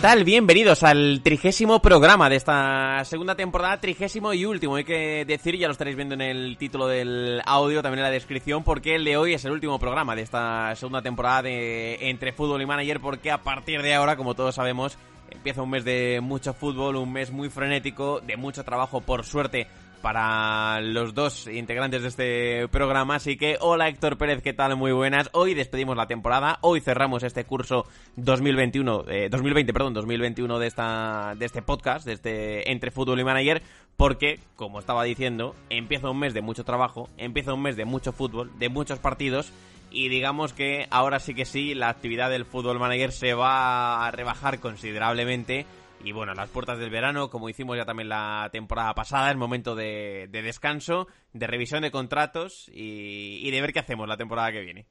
Hola, ¿qué tal? Bienvenidos al trigésimo programa de esta segunda temporada, trigésimo y último. Hay que decir, ya lo estaréis viendo en el título del audio, también en la descripción, porque el de hoy es el último programa de esta segunda temporada de Entre Fútbol y Manager, porque a partir de ahora, como todos sabemos, empieza un mes de mucho fútbol, un mes muy frenético, de mucho trabajo, por suerte, para los dos integrantes de este programa. Así que, hola Héctor Pérez, ¿qué tal? Muy buenas. Hoy despedimos la temporada, hoy cerramos este curso 2021, eh, 2020, perdón, 2021 de, esta, de este podcast, de este Entre Fútbol y Manager, porque, como estaba diciendo, empieza un mes de mucho trabajo, empieza un mes de mucho fútbol, de muchos partidos. Y digamos que ahora sí que sí, la actividad del fútbol manager se va a rebajar considerablemente y bueno, las puertas del verano, como hicimos ya también la temporada pasada, es momento de, de descanso, de revisión de contratos y, y, de ver qué hacemos la temporada que viene.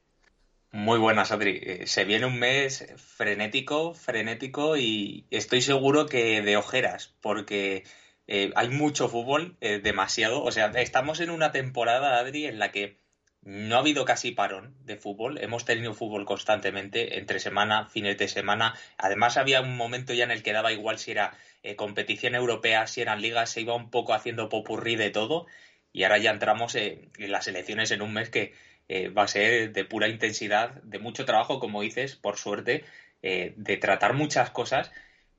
Muy buenas, Adri. Eh, se viene un mes frenético, frenético y estoy seguro que de ojeras, porque eh, hay mucho fútbol, eh, demasiado. O sea, estamos en una temporada, Adri, en la que no ha habido casi parón de fútbol. Hemos tenido fútbol constantemente, entre semana, fines de semana. Además, había un momento ya en el que daba igual si era eh, competición europea, si eran ligas, se iba un poco haciendo popurrí de todo. Y ahora ya entramos eh, en las elecciones en un mes que eh, va a ser de pura intensidad, de mucho trabajo, como dices, por suerte, de tratar muchas cosas.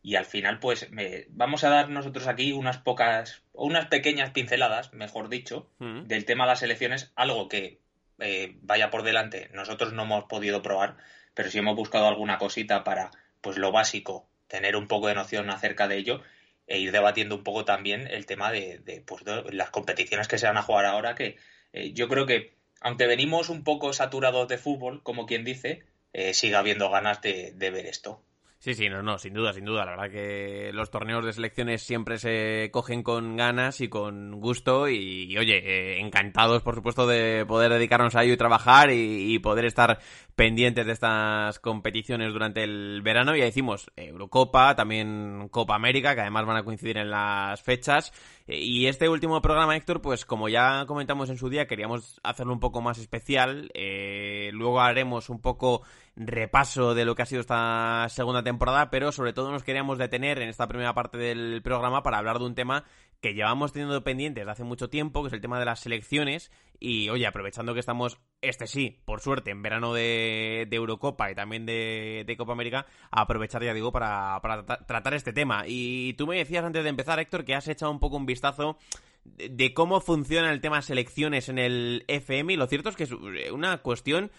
Y al final, pues, me, vamos a dar nosotros aquí unas pocas, o unas pequeñas pinceladas, mejor dicho, mm. del tema de las elecciones, algo que eh, vaya por delante, nosotros no hemos podido probar, pero sí hemos buscado alguna cosita para, pues lo básico, tener un poco de noción acerca de ello e ir debatiendo un poco también el tema de, de, pues, las competiciones que se van a jugar ahora, que eh, yo creo que, aunque venimos un poco saturados de fútbol, como quien dice, eh, sigue habiendo ganas de ver esto. Sí, sí, no, no, sin duda, sin duda. La verdad que los torneos de selecciones siempre se cogen con ganas y con gusto y, oye, eh, encantados, por supuesto, de poder dedicarnos a ello y trabajar y, y, poder estar pendientes de estas competiciones durante el verano. Ya decimos Eurocopa, también Copa América, que además van a coincidir en las fechas. Y este último programa, Héctor, pues como ya comentamos en su día, queríamos hacerlo un poco más especial. Eh, luego haremos un poco repaso de lo que ha sido esta segunda temporada, pero sobre todo nos queríamos detener en esta primera parte del programa para hablar de un tema que llevamos teniendo pendientes hace mucho tiempo, que es el tema de las selecciones. Y oye, aprovechando que estamos, este sí, por suerte, en verano de, Eurocopa y también de, Copa América, aprovechar, ya digo, para, para tratar este tema. Y tú me decías antes de empezar, Héctor, que has echado un poco un vistazo de cómo funciona el tema selecciones en el FM y lo cierto es que es una cuestión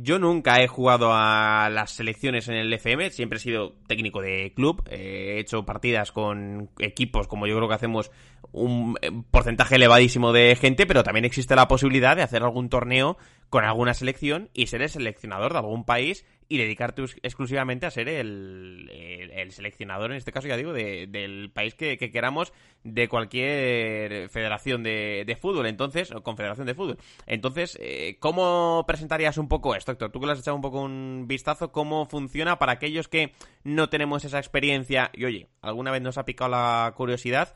yo nunca he jugado a las selecciones en el FM, siempre he sido técnico de club, eh, he hecho partidas con equipos como yo creo que hacemos un eh, porcentaje elevadísimo de gente, pero también existe la posibilidad de hacer algún torneo con alguna selección y ser el seleccionador de algún país y dedicarte exclusivamente a ser el, el, el seleccionador, en este caso ya digo, de, del país que, que, queramos de cualquier federación de, fútbol, entonces, o confederación de fútbol. Entonces, eh, ¿cómo presentarías un poco esto, Héctor? Tú que le has echado un poco un vistazo, ¿cómo funciona para aquellos que no tenemos esa experiencia y, oye, alguna vez nos ha picado la curiosidad,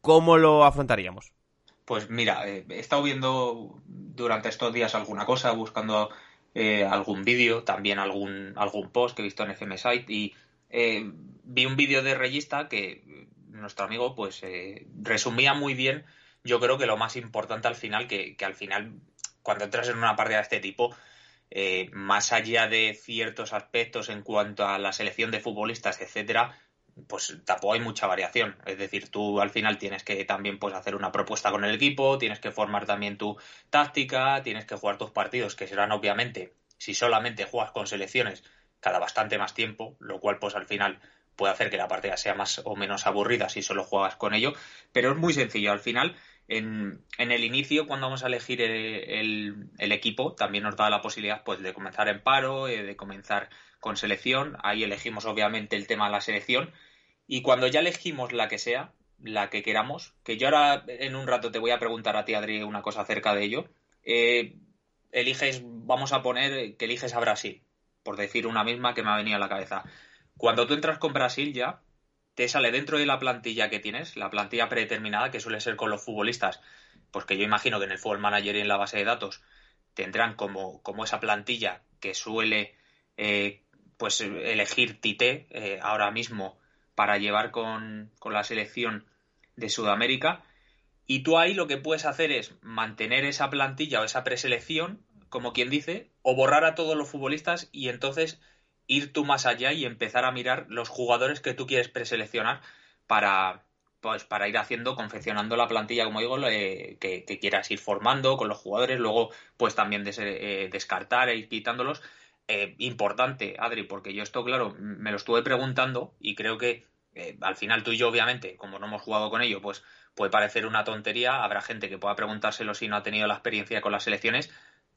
¿cómo lo afrontaríamos? Pues mira, eh, he estado viendo durante estos días alguna cosa, buscando eh, algún vídeo, también algún, algún post que he visto en FM Site y eh, vi un vídeo de Regista que nuestro amigo pues resumía muy bien, yo creo que lo más importante al final, que, que al final cuando entras en una partida de este tipo, eh, más allá de ciertos aspectos en cuanto a la selección de futbolistas, etcétera, pues tampoco hay mucha variación. Es decir, tú al final tienes que también pues, hacer una propuesta con el equipo, tienes que formar también tu táctica, tienes que jugar tus partidos, que serán obviamente, si solamente juegas con selecciones, cada bastante más tiempo, lo cual pues al final puede hacer que la partida sea más o menos aburrida si solo juegas con ello, pero es muy sencillo. Al final, en, en el inicio, cuando vamos a elegir el, el, equipo, también nos da la posibilidad pues, de comenzar en paro, eh, de comenzar con selección. Ahí elegimos obviamente el tema de la selección y cuando ya elegimos la que sea, la que queramos, que yo ahora en un rato te voy a preguntar a ti, Adri, una cosa acerca de ello, eh, eliges, vamos a poner que eliges a Brasil, por decir una misma que me ha venido a la cabeza. Cuando tú entras con Brasil ya, te sale dentro de la plantilla que tienes, la plantilla predeterminada, que suele ser con los futbolistas, pues que yo imagino que en el Fútbol Manager y en la base de datos tendrán como, como esa plantilla que suele eh, pues elegir Tite eh, ahora mismo para llevar con, con la selección de Sudamérica. Y tú ahí lo que puedes hacer es mantener esa plantilla o esa preselección, como quien dice, o borrar a todos los futbolistas y entonces ir tú más allá y empezar a mirar los jugadores que tú quieres preseleccionar para, pues para ir haciendo, confeccionando la plantilla, como digo, que, quieras ir formando con los jugadores, luego pues también eh, descartar e ir quitándolos. Eh, importante, Adri, porque yo esto, claro, me lo estuve preguntando y creo que eh, al final tú y yo, obviamente, como no hemos jugado con ello, pues puede parecer una tontería, habrá gente que pueda preguntárselo si no ha tenido la experiencia con las selecciones,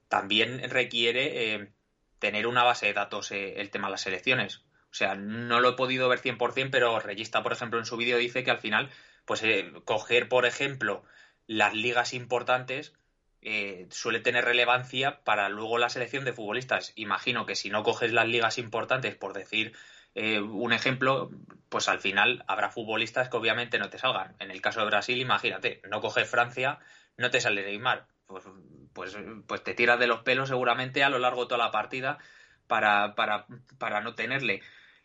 también requiere tener una base de datos el tema de las selecciones. O sea, no lo he podido ver 100%, pero Regista, por ejemplo, en su vídeo dice que al final, pues eh, coger, por ejemplo, las ligas importantes eh, suele tener relevancia para luego la selección de futbolistas. Imagino que si no coges las ligas importantes, por decir eh, un ejemplo, pues al final habrá futbolistas que obviamente no te salgan. En el caso de Brasil, imagínate, no coges Francia, no te sale Neymar. Pues, pues, pues te tiras de los pelos seguramente a lo largo de toda la partida para, para, para no tenerle.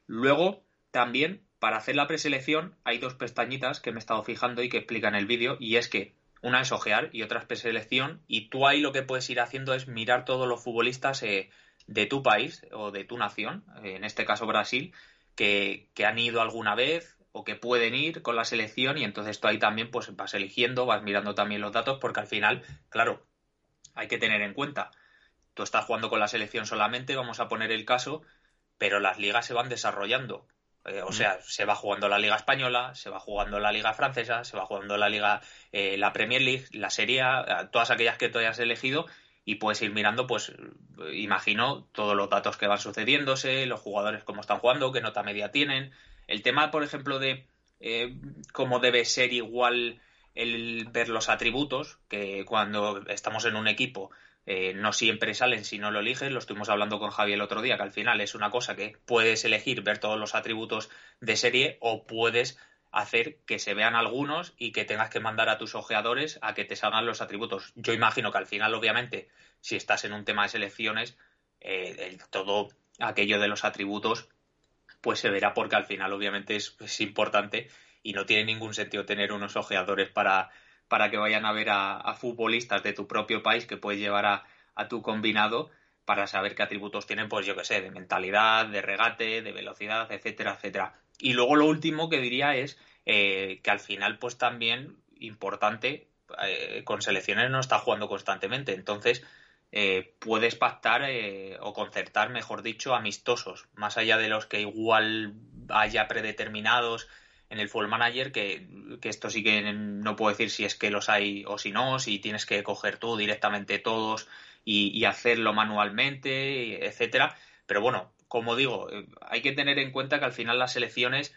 Luego, también, para hacer la preselección, hay dos pestañitas que me he estado fijando y que explican el vídeo, y es que una es ojear y otra es preselección, y tú ahí lo que puedes ir haciendo es mirar todos los futbolistas eh, de tu país o de tu nación, en este caso Brasil, que, que, han ido alguna vez o que pueden ir con la selección, y entonces tú ahí también pues vas eligiendo, vas mirando también los datos, porque al final, claro, hay que tener en cuenta, tú estás jugando con la selección solamente, vamos a poner el caso pero las ligas se van desarrollando. Eh, o sea, se va jugando la Liga Española, se va jugando la Liga Francesa, se va jugando la Liga, eh, la Premier League, la Serie A, todas aquellas que tú hayas elegido y puedes ir mirando, pues, imagino, todos los datos que van sucediéndose, los jugadores cómo están jugando, qué nota media tienen. El tema, por ejemplo, de eh, cómo debe ser igual el ver los atributos, que cuando estamos en un equipo eh, no siempre salen si no lo eliges, lo estuvimos hablando con Javier el otro día, que al final es una cosa que puedes elegir ver todos los atributos de serie o puedes hacer que se vean algunos y que tengas que mandar a tus ojeadores a que te salgan los atributos. Yo imagino que al final, obviamente, si estás en un tema de selecciones, eh, todo aquello de los atributos, pues se verá porque al final, obviamente, es, importante y no tiene ningún sentido tener unos ojeadores para para que vayan a ver a, futbolistas de tu propio país que puedes llevar a, tu combinado para saber qué atributos tienen, pues yo qué sé, de mentalidad, de regate, de velocidad, etcétera, etcétera. Y luego lo último que diría es eh, que al final, pues también importante, eh, con selecciones no está jugando constantemente, entonces eh, puedes pactar o concertar, mejor dicho, amistosos, más allá de los que igual haya predeterminados en el Full Manager, que, esto sí que no puedo decir si es que los hay o si no, si tienes que coger tú directamente todos y, hacerlo manualmente, etcétera. Pero bueno, como digo, eh, hay que tener en cuenta que al final las selecciones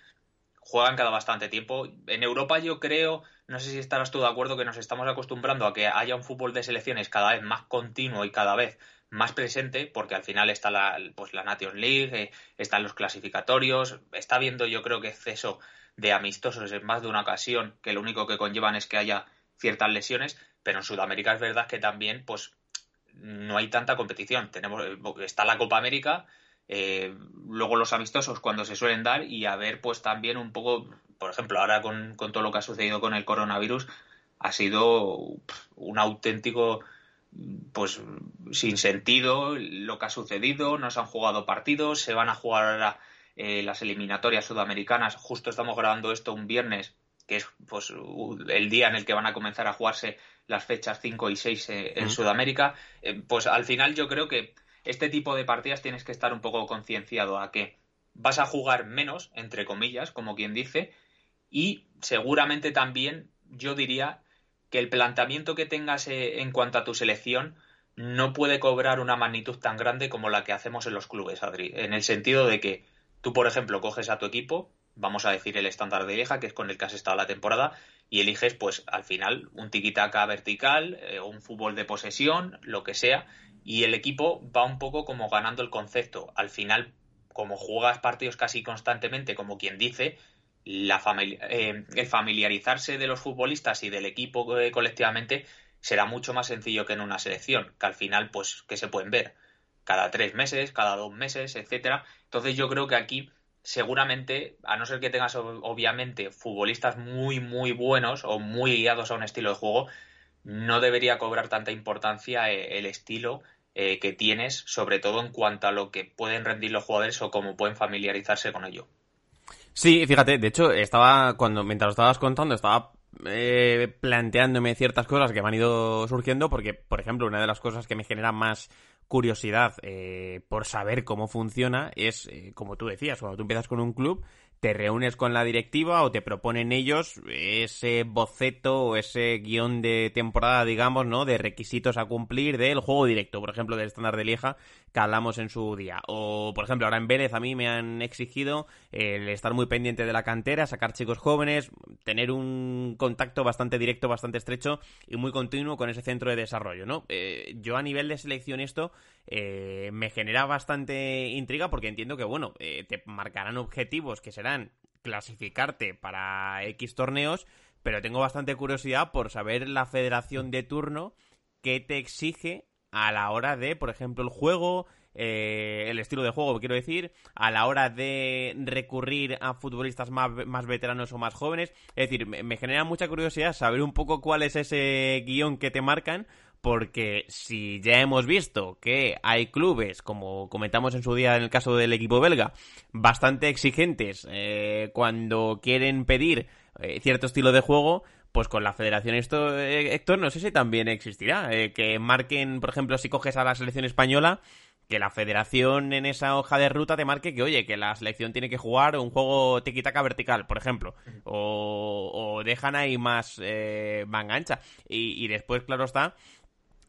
juegan cada bastante tiempo. En Europa yo creo, no sé si estarás tú de acuerdo, que nos estamos acostumbrando a que haya un fútbol de selecciones cada vez más continuo y cada vez más presente, porque al final está la, pues la Nations League, eh, están los clasificatorios, está habiendo yo creo que exceso de amistosos en más de una ocasión, que lo único que conllevan es que haya ciertas lesiones, pero en Sudamérica es verdad que también, pues, no hay tanta competición. Tenemos, está la Copa América, eh, luego los amistosos cuando se suelen dar y a ver, pues también un poco, por ejemplo, ahora con, con todo lo que ha sucedido con el coronavirus, ha sido un auténtico pues sin sentido lo que ha sucedido, no se han jugado partidos, se van a jugar ahora eh, las eliminatorias sudamericanas. Justo estamos grabando esto un viernes, que es pues el día en el que van a comenzar a jugarse las fechas 5 y 6 eh, en Sudamérica. Eh, pues al final yo creo que este tipo de partidas tienes que estar un poco concienciado a que vas a jugar menos, entre comillas, como quien dice, y seguramente también yo diría que el planteamiento que tengas en cuanto a tu selección no puede cobrar una magnitud tan grande como la que hacemos en los clubes, Adri, en el sentido de que Tú, por ejemplo, coges a tu equipo, vamos a decir el estándar de Lieja, que es con el que has estado la temporada, y eliges, pues, al final, un tiquitaca vertical, eh, un fútbol de posesión, lo que sea, y el equipo va un poco como ganando el concepto. Al final, como juegas partidos casi constantemente, como quien dice, la eh, el familiarizarse de los futbolistas y del equipo eh, colectivamente será mucho más sencillo que en una selección, que al final, pues, que se pueden ver cada tres meses, cada dos meses, etcétera. Entonces yo creo que aquí seguramente, a no ser que tengas obviamente futbolistas muy, muy buenos o muy guiados a un estilo de juego, no debería cobrar tanta importancia eh, el estilo eh, que tienes, sobre todo en cuanto a lo que pueden rendir los jugadores o cómo pueden familiarizarse con ello. Sí, fíjate, de hecho, estaba, cuando, mientras lo estabas contando, estaba eh, planteándome ciertas cosas que me han ido surgiendo, porque, por ejemplo, una de las cosas que me genera más curiosidad eh, por saber cómo funciona es, eh, como tú decías, cuando tú empiezas con un club, te reúnes con la directiva o te proponen ellos ese boceto o ese guion de temporada, digamos, ¿no? De requisitos a cumplir del juego directo, por ejemplo, del estándar de Lieja que hablamos en su día. O, por ejemplo, ahora en Vélez a mí me han exigido el estar muy pendiente de la cantera, sacar chicos jóvenes, tener un contacto bastante directo, bastante estrecho y muy continuo con ese centro de desarrollo, ¿no? Eh, yo a nivel de selección esto eh, me genera bastante intriga porque entiendo que, bueno, eh, te marcarán objetivos que serán clasificarte para X torneos, pero tengo bastante curiosidad por saber la federación de turno que te exige a la hora de, por ejemplo, el juego, eh, el estilo de juego, quiero decir, a la hora de recurrir a futbolistas más, más veteranos o más jóvenes. Es decir, me, genera mucha curiosidad saber un poco cuál es ese guion que te marcan, porque si ya hemos visto que hay clubes, como comentamos en su día en el caso del equipo belga, bastante exigentes eh, cuando quieren pedir eh, cierto estilo de juego, pues con la federación esto, eh, Héctor, no sé si también existirá. Eh, que marquen, por ejemplo, si coges a la selección española, que la federación en esa hoja de ruta te marque que, oye, que la selección tiene que jugar un juego tiki-taka vertical, por ejemplo. O, o dejan ahí más eh, manga ancha. Y, y después, claro está,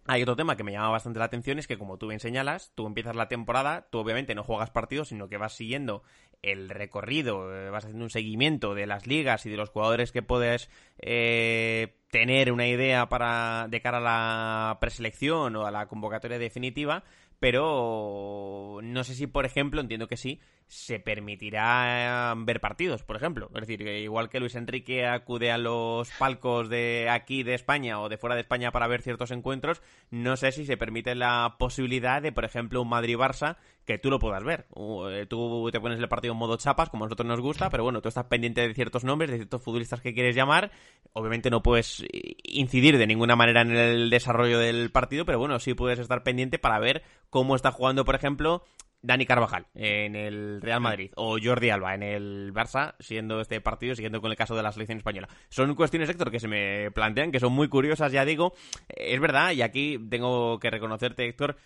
hay otro tema que me llama bastante la atención, es que como tú bien señalas, tú empiezas la temporada, tú obviamente no juegas partidos, sino que vas siguiendo el recorrido, eh, vas haciendo un seguimiento de las ligas y de los jugadores que puedes eh, tener una idea para de cara a la preselección o a la convocatoria definitiva, pero no sé si, por ejemplo, entiendo que sí, se permitirá ver partidos, por ejemplo. Es decir, que igual que Luis Enrique acude a los palcos de aquí de España o de fuera de España para ver ciertos encuentros, no sé si se permite la posibilidad de, por ejemplo, un Madrid-Barça que tú lo puedas ver. Eh, tú te pones el partido en modo chapas, como a nosotros nos gusta, pero bueno, tú estás pendiente de ciertos nombres, de ciertos futbolistas que quieres llamar. Obviamente no puedes incidir de ninguna manera en el desarrollo del partido, pero bueno, sí puedes estar pendiente para ver cómo está jugando, por ejemplo, Dani Carvajal en el Real Madrid o Jordi Alba en el Barça, siendo este partido, siguiendo con el caso de la selección española. Son cuestiones, Héctor, que se me plantean, que son muy curiosas, ya digo. Es verdad, y aquí tengo que reconocerte, Héctor,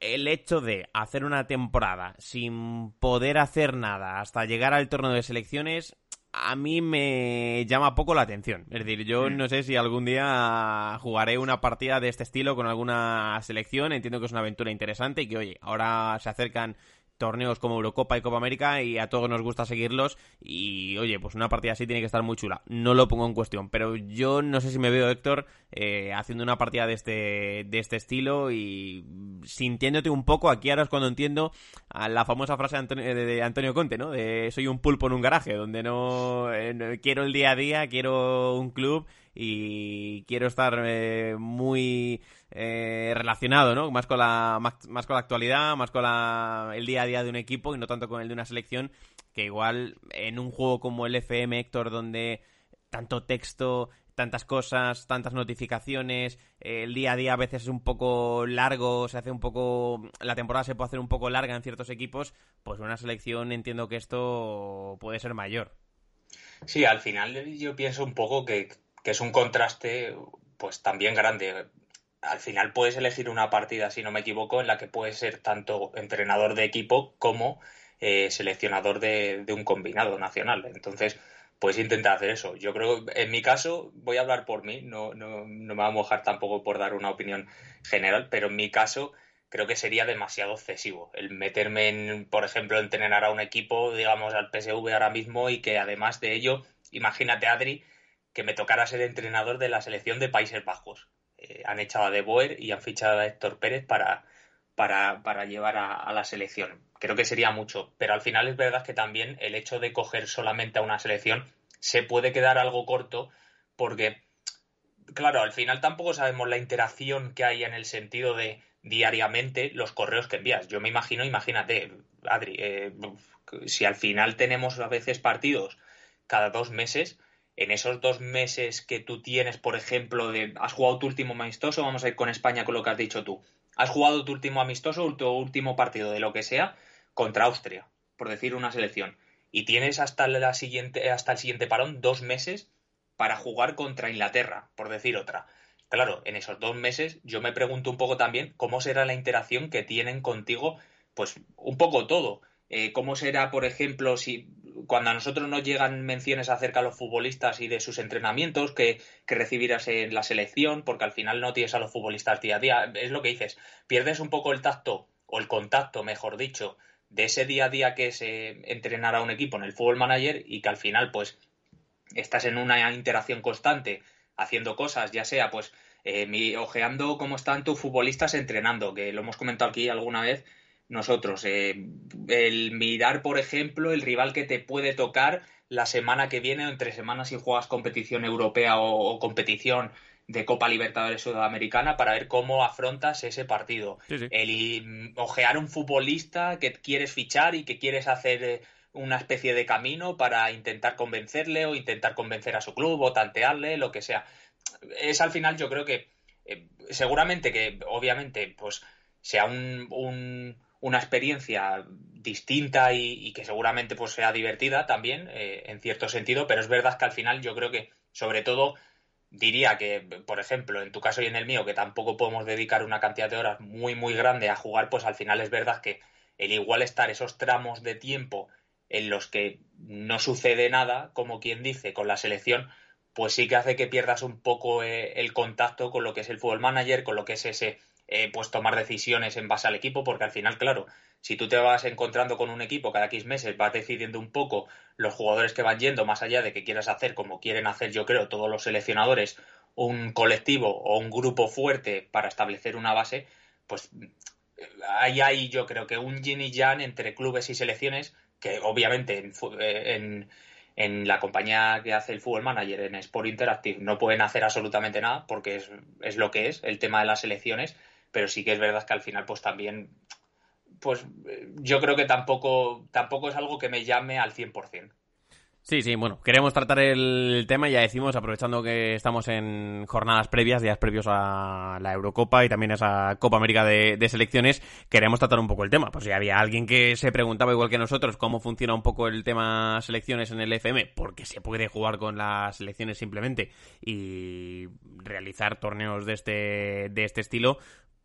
el hecho de hacer una temporada sin poder hacer nada hasta llegar al torneo de selecciones a mí me llama poco la atención. Es decir, yo no sé si algún día jugaré una partida de este estilo con alguna selección. Entiendo que es una aventura interesante y que, oye, ahora se acercan torneos como Eurocopa y Copa América y a todos nos gusta seguirlos y oye, pues una partida así tiene que estar muy chula. No lo pongo en cuestión, pero yo no sé si me veo, Héctor, eh, haciendo una partida de este, de este estilo y sintiéndote un poco, aquí ahora es cuando entiendo a la famosa frase de Antonio, de Antonio Conte, ¿no? De soy un pulpo en un garaje, donde no, eh, no quiero el día a día, quiero un club y quiero estar eh, muy eh, relacionado, ¿no? Más con la más, con la actualidad, más con la, el día a día de un equipo y no tanto con el de una selección que igual en un juego como el FM Héctor donde tanto texto, tantas cosas, tantas notificaciones, el día a día a veces es un poco largo, se hace un poco la temporada se puede hacer un poco larga en ciertos equipos, pues una selección entiendo que esto puede ser mayor. Sí, al final yo pienso un poco que que es un contraste pues también grande. Al final puedes elegir una partida, si no me equivoco, en la que puedes ser tanto entrenador de equipo como eh, seleccionador de, un combinado nacional. Entonces, puedes intentar hacer eso. Yo creo, en mi caso, voy a hablar por mí, no, no, no me voy a mojar tampoco por dar una opinión general, pero en mi caso creo que sería demasiado excesivo el meterme en, por ejemplo, entrenar a un equipo, digamos, al PSV ahora mismo y que además de ello, imagínate, Adri, que me tocara ser entrenador de la selección de Países Bajos. Eh, han echado a De Boer y han fichado a Héctor Pérez para, para, llevar a, la selección. Creo que sería mucho, pero al final es verdad que también el hecho de coger solamente a una selección se puede quedar algo corto porque, claro, al final tampoco sabemos la interacción que hay en el sentido de, diariamente los correos que envías. Yo me imagino, imagínate, Adri, eh, si al final tenemos a veces partidos cada dos meses, en esos dos meses que tú tienes, por ejemplo, de has jugado tu último amistoso, vamos a ir con España con lo que has dicho tú, has jugado tu último amistoso, tu último partido de lo que sea, contra Austria, por decir una selección, y tienes hasta, la siguiente, hasta el siguiente parón dos meses para jugar contra Inglaterra, por decir otra. Claro, en esos dos meses yo me pregunto un poco también cómo será la interacción que tienen contigo, pues un poco todo. Eh, ¿Cómo será, por ejemplo, si cuando a nosotros nos llegan menciones acerca de los futbolistas y de sus entrenamientos que, que recibirás en la selección, porque al final no tienes a los futbolistas día a día, es lo que dices, pierdes un poco el tacto o el contacto, mejor dicho, de ese día a día que se entrenará un equipo en el fútbol manager y que al final pues estás en una interacción constante haciendo cosas, ya sea pues eh, ojeando cómo están tus futbolistas entrenando, que lo hemos comentado aquí alguna vez nosotros. Eh, el mirar, por ejemplo, el rival que te puede tocar la semana que viene o entre semanas si juegas competición europea o, competición de Copa Libertadores Sudamericana para ver cómo afrontas ese partido. El mm, ojear un futbolista que quieres fichar y que quieres hacer eh, una especie de camino para intentar convencerle o intentar convencer a su club o tantearle, lo que sea. Es al final yo creo que eh, seguramente que obviamente pues sea un, una experiencia distinta y, que seguramente pues sea divertida también eh, en cierto sentido, pero es verdad que al final yo creo que sobre todo diría que, por ejemplo, en tu caso y en el mío, que tampoco podemos dedicar una cantidad de horas muy, muy grande a jugar, pues al final es verdad que el igual estar esos tramos de tiempo en los que no sucede nada, como quien dice, con la selección, pues sí que hace que pierdas un poco eh, el contacto con lo que es el fútbol manager, con lo que es ese, eh, pues tomar decisiones en base al equipo, porque al final, claro, si tú te vas encontrando con un equipo cada X meses, vas decidiendo un poco los jugadores que van yendo, más allá de que quieras hacer, como quieren hacer, yo creo, todos los seleccionadores, un colectivo o un grupo fuerte para establecer una base, pues ahí hay yo creo que un yin y yang entre clubes y selecciones que obviamente en, en, la compañía que hace el Fútbol Manager, en Sport Interactive, no pueden hacer absolutamente nada porque es, es lo que es el tema de las selecciones, pero sí que es verdad que al final pues también pues yo creo que tampoco tampoco es algo que me llame al 100%. Sí, sí, bueno, queremos tratar el tema, ya decimos, aprovechando que estamos en jornadas previas, días previos a la Eurocopa y también a esa Copa América de, selecciones, queremos tratar un poco el tema. Pues si había alguien que se preguntaba, igual que nosotros, cómo funciona un poco el tema selecciones en el FM, porque se puede jugar con las selecciones simplemente y realizar torneos de este, de este estilo,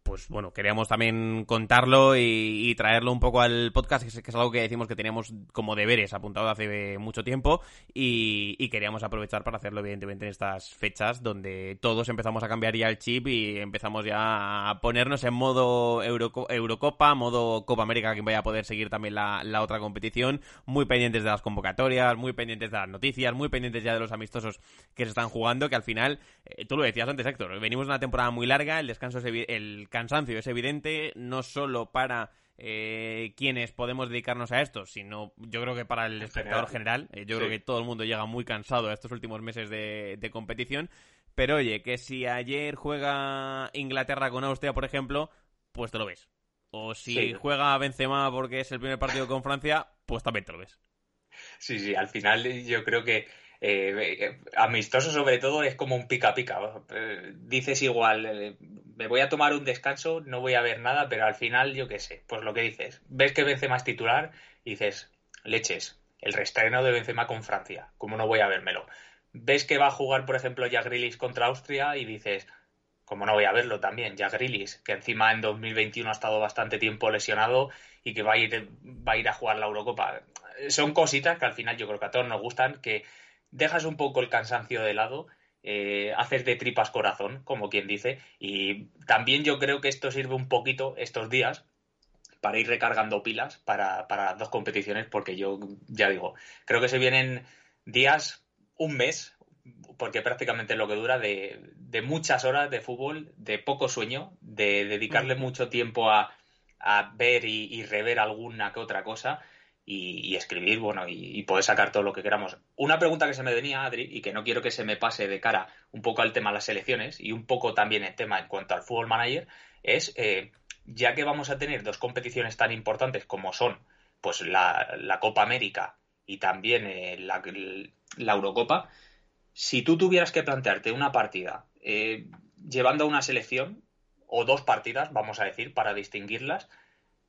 pues bueno, queríamos también contarlo y, traerlo un poco al podcast, que es, algo que decimos que teníamos como deberes apuntado hace mucho tiempo y, queríamos aprovechar para hacerlo evidentemente en estas fechas donde todos empezamos a cambiar ya el chip y empezamos ya a ponernos en modo Eurocopa, modo Copa América que vaya a poder seguir también la, otra competición, muy pendientes de las convocatorias, muy pendientes de las noticias, muy pendientes ya de los amistosos que se están jugando, que al final, eh, tú lo decías antes Héctor, venimos de una temporada muy larga, el descanso es el cansancio es evidente, no solo para eh, quienes podemos dedicarnos a esto, sino yo creo que para el espectador general. Eh, yo creo que todo el mundo llega muy cansado a estos últimos meses de, competición. Pero oye, que si ayer juega Inglaterra con Austria, por ejemplo, pues te lo ves. O si juega Benzema porque es el primer partido con Francia, pues también te lo ves. Sí, sí, al final yo creo que eh, amistoso sobre todo es como un pica pica. Dices igual, eh, me voy a tomar un descanso, no voy a ver nada, pero al final yo qué sé, pues lo que dices, ves que Benzema es titular y dices, leches, el restreno de Benzema con Francia, ¿cómo no voy a vérmelo? Ves que va a jugar, por ejemplo, Jack contra Austria y dices, como no voy a verlo también, Jack que encima en 2021 ha estado bastante tiempo lesionado y que va a ir, va a, ir a jugar la Eurocopa. Son cositas que al final yo creo que a todos nos gustan, que dejas un poco el cansancio de lado, eh, haces de tripas corazón, como quien dice, y también yo creo que esto sirve un poquito estos días para ir recargando pilas para, para dos competiciones, porque yo ya digo, creo que se vienen días, un mes, porque prácticamente es lo que dura, de, de muchas horas de fútbol, de poco sueño, de dedicarle mucho tiempo a, a ver y, y, rever alguna que otra cosa y, escribir, bueno, y, poder sacar todo lo que queramos. Una pregunta que se me venía, Adri, y que no quiero que se me pase de cara un poco al tema de las selecciones y un poco también el tema en cuanto al fútbol manager, es eh, ya que vamos a tener dos competiciones tan importantes como son pues la, Copa América y también eh, la, la, Eurocopa, si tú tuvieras que plantearte una partida eh, llevando a una selección, o dos partidas, vamos a decir, para distinguirlas,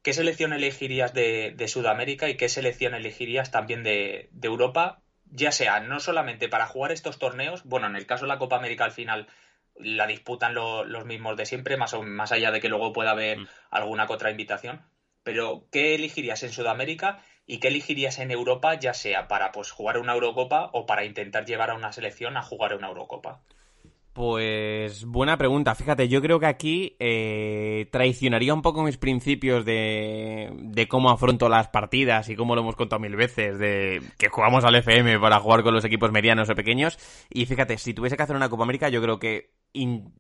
¿qué selección elegirías de, Sudamérica y qué selección elegirías también de, Europa? Ya sea no solamente para jugar estos torneos, bueno, en el caso de la Copa América al final la disputan los mismos de siempre, más, o, más allá de que luego pueda haber mm. alguna otra invitación, pero ¿qué elegirías en Sudamérica y qué elegirías en Europa, ya sea para pues jugar una Eurocopa o para intentar llevar a una selección a jugar una Eurocopa? Pues buena pregunta. Fíjate, yo creo que aquí eh, traicionaría un poco mis principios de, de cómo afronto las partidas y cómo lo hemos contado mil veces, de que jugamos al FM para jugar con los equipos medianos o pequeños. Y fíjate, si tuviese que hacer una Copa América, yo creo que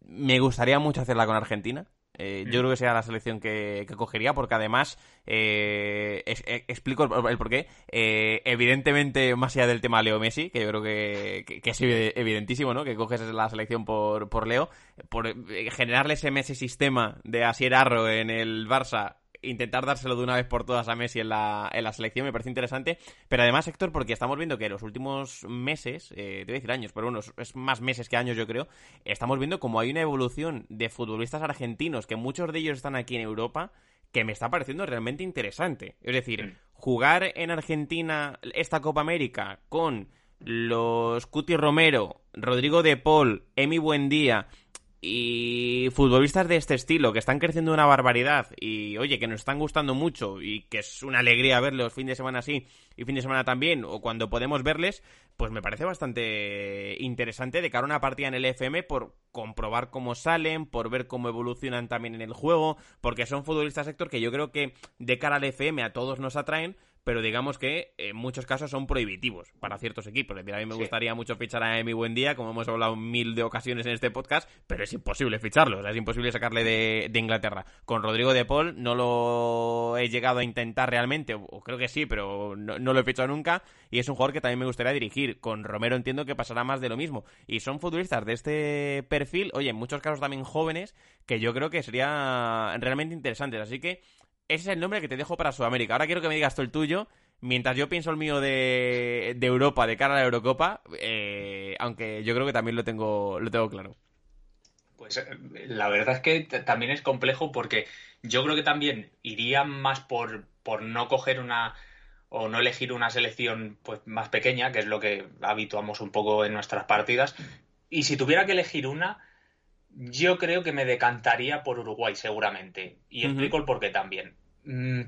me gustaría mucho hacerla con Argentina. Eh, yo mm. creo que sea la selección que, cogería porque además eh, eh, explico el, por qué. evidentemente, más allá del tema Leo Messi, que yo creo que, es evidentísimo, ¿no? Que coges la selección por, por Leo, por generarle ese Messi sistema de Asier Arro en el Barça intentar dárselo de una vez por todas a Messi en la, en la selección me parece interesante. Pero además, Héctor, porque estamos viendo que en los últimos meses, eh, te voy a decir años, pero bueno, es más meses que años yo creo, estamos viendo como hay una evolución de futbolistas argentinos, que muchos de ellos están aquí en Europa, que me está pareciendo realmente interesante. Es decir, mm. jugar en Argentina esta Copa América con los Cuti Romero, Rodrigo de Paul, Emi Buendía y futbolistas de este estilo que están creciendo una barbaridad y oye, que nos están gustando mucho y que es una alegría verlos fin de semana así y fin de semana también o cuando podemos verles, pues me parece bastante interesante de cara a una partida en el FM por comprobar cómo salen, por ver cómo evolucionan también en el juego, porque son futbolistas sector que yo creo que de cara al FM a todos nos atraen, pero digamos que en muchos casos son prohibitivos para ciertos equipos. a mí me gustaría mucho fichar a Emi Buendía, como hemos hablado mil de ocasiones en este podcast, pero es imposible ficharlo, o sea, es imposible sacarle de, Inglaterra. Con Rodrigo de Paul no lo he llegado a intentar realmente, o, creo que sí, pero no, lo he fichado nunca, y es un jugador que también me gustaría dirigir. Con Romero entiendo que pasará más de lo mismo. Y son futbolistas de este perfil, oye, en muchos casos también jóvenes, que yo creo que serían realmente interesantes. Así que ese es el nombre que te dejo para Sudamérica. Ahora quiero que me digas tú el tuyo. Mientras yo pienso el mío de, Europa, de cara a la Eurocopa, eh, aunque yo creo que también lo tengo, lo tengo claro. Pues eh, la verdad es que también es complejo porque yo creo que también iría más por, por no coger una o no elegir una selección pues más pequeña, que es lo que habituamos un poco en nuestras partidas. Y si tuviera que elegir una, yo creo que me decantaría por Uruguay, seguramente. Y explico el porqué también. Mm,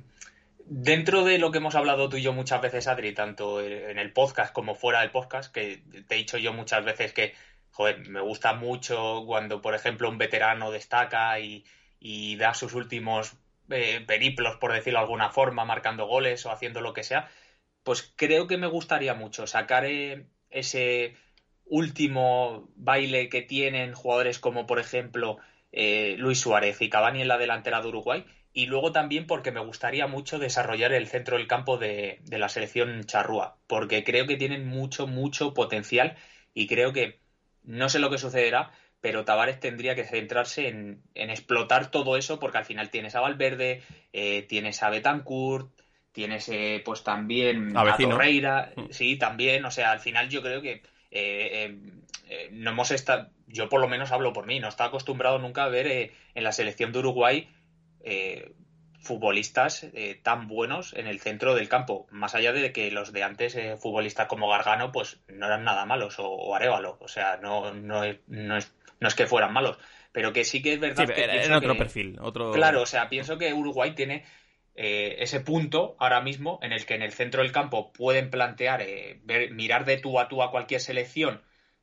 dentro de lo que hemos hablado tú y yo muchas veces, Adri, tanto en el podcast como fuera del podcast, que te he dicho yo muchas veces que, joder, me gusta mucho cuando, por ejemplo, un veterano destaca y, da sus últimos eh, periplos, por decirlo de alguna forma, marcando goles o haciendo lo que sea, pues creo que me gustaría mucho sacar eh, ese último baile que tienen jugadores como por ejemplo eh, Luis Suárez y Cavani en la delantera de Uruguay y luego también porque me gustaría mucho desarrollar el centro del campo de, la selección charrúa porque creo que tienen mucho mucho potencial y creo que no sé lo que sucederá pero Tavares tendría que centrarse en, explotar todo eso porque al final tienes a Valverde eh, tienes a Betancourt tienes eh, pues también a, a Torreira mm. sí también o sea al final yo creo que eh, eh, eh, no hemos estado, yo por lo menos hablo por mí, no está acostumbrado nunca a ver en la selección de Uruguay futbolistas tan buenos en el centro del campo, más allá de que los de antes, futbolistas como Gargano, pues no eran nada malos, o, o Arevalo, o sea, no, no, es, no, es, que fueran malos, pero que sí que es verdad que... Era otro perfil, otro... Claro, o sea, pienso que Uruguay tiene eh, ese punto ahora mismo en el que en el centro del campo pueden plantear, eh, mirar de tú a tú a cualquier selección,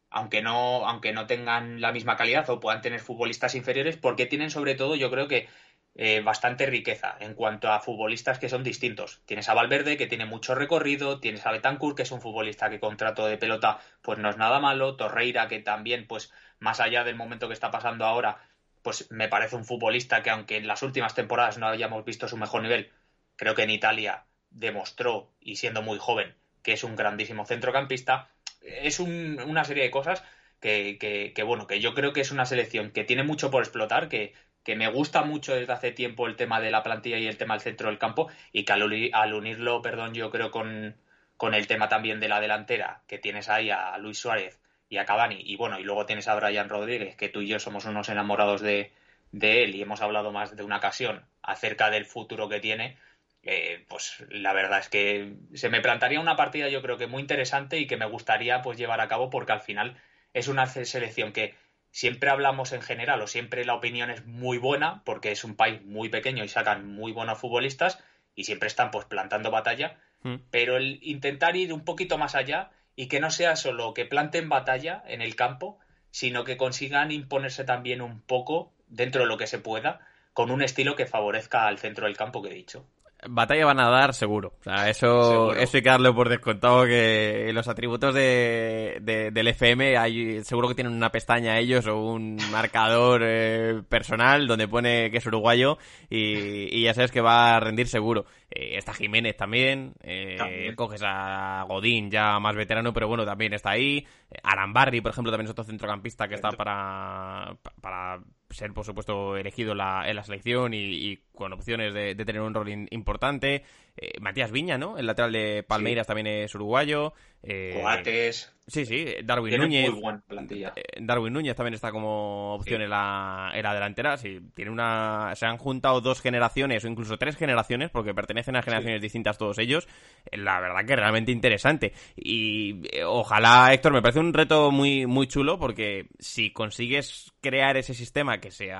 aunque no, aunque no tengan la misma calidad o puedan tener futbolistas inferiores, porque tienen sobre todo, yo creo que eh, bastante riqueza en cuanto a futbolistas que son distintos. Tienes a Valverde, que tiene mucho recorrido, tienes a Betancourt, que es un futbolista que contrato de pelota pues no es nada malo, Torreira, que también, pues más allá del momento que está pasando ahora, pues me parece un futbolista que aunque en las últimas temporadas no hayamos visto su mejor nivel, creo que en Italia demostró, y siendo muy joven, que es un grandísimo centrocampista. Es una serie de cosas que, bueno, que yo creo que es una selección que tiene mucho por explotar, que, que me gusta mucho desde hace tiempo el tema de la plantilla y el tema del centro del campo y que al, unirlo, perdón, yo creo con, con el tema también de la delantera, que tienes ahí a Luis Suárez y a Cavani, y bueno, y luego tienes a Brian Rodríguez, que tú y yo somos unos enamorados de, de él y hemos hablado más de una ocasión acerca del futuro que tiene, eh, pues la verdad es que se me plantaría una partida yo creo que muy interesante y que me gustaría pues llevar a cabo porque al final es una selección que siempre hablamos en general o siempre la opinión es muy buena porque es un país muy pequeño y sacan muy buenos futbolistas y siempre están pues plantando batalla, hmm. pero el intentar ir un poquito más allá y que no sea solo que planten batalla en el campo, sino que consigan imponerse también un poco dentro de lo que se pueda con un estilo que favorezca al centro del campo que he dicho. Batalla van a dar seguro. O sea, eso, eso hay que darle por descontado que los atributos de, del FM hay, seguro que tienen una pestaña ellos o un marcador eh, personal donde pone que es uruguayo y, ya sabes que va a rendir seguro. Eh, está Jiménez también, eh, coges a Godín ya más veterano, pero bueno, también está ahí. Arambarri, por ejemplo, también es otro centrocampista que está para, para ser, por supuesto, elegido la, en la selección y, con opciones de, tener un rol importante. Eh, Matías Viña, ¿no? El lateral de Palmeiras también es uruguayo. Eh, Coates. Sí, sí, Darwin Núñez. Eh, Darwin Núñez también está como opción en, la, en la delantera. Sí, tiene una, se han juntado dos generaciones o incluso tres generaciones porque pertenecen a generaciones distintas todos ellos. La verdad que es realmente interesante. Y ojalá, Héctor, me parece un reto muy, muy chulo porque si consigues crear ese sistema que se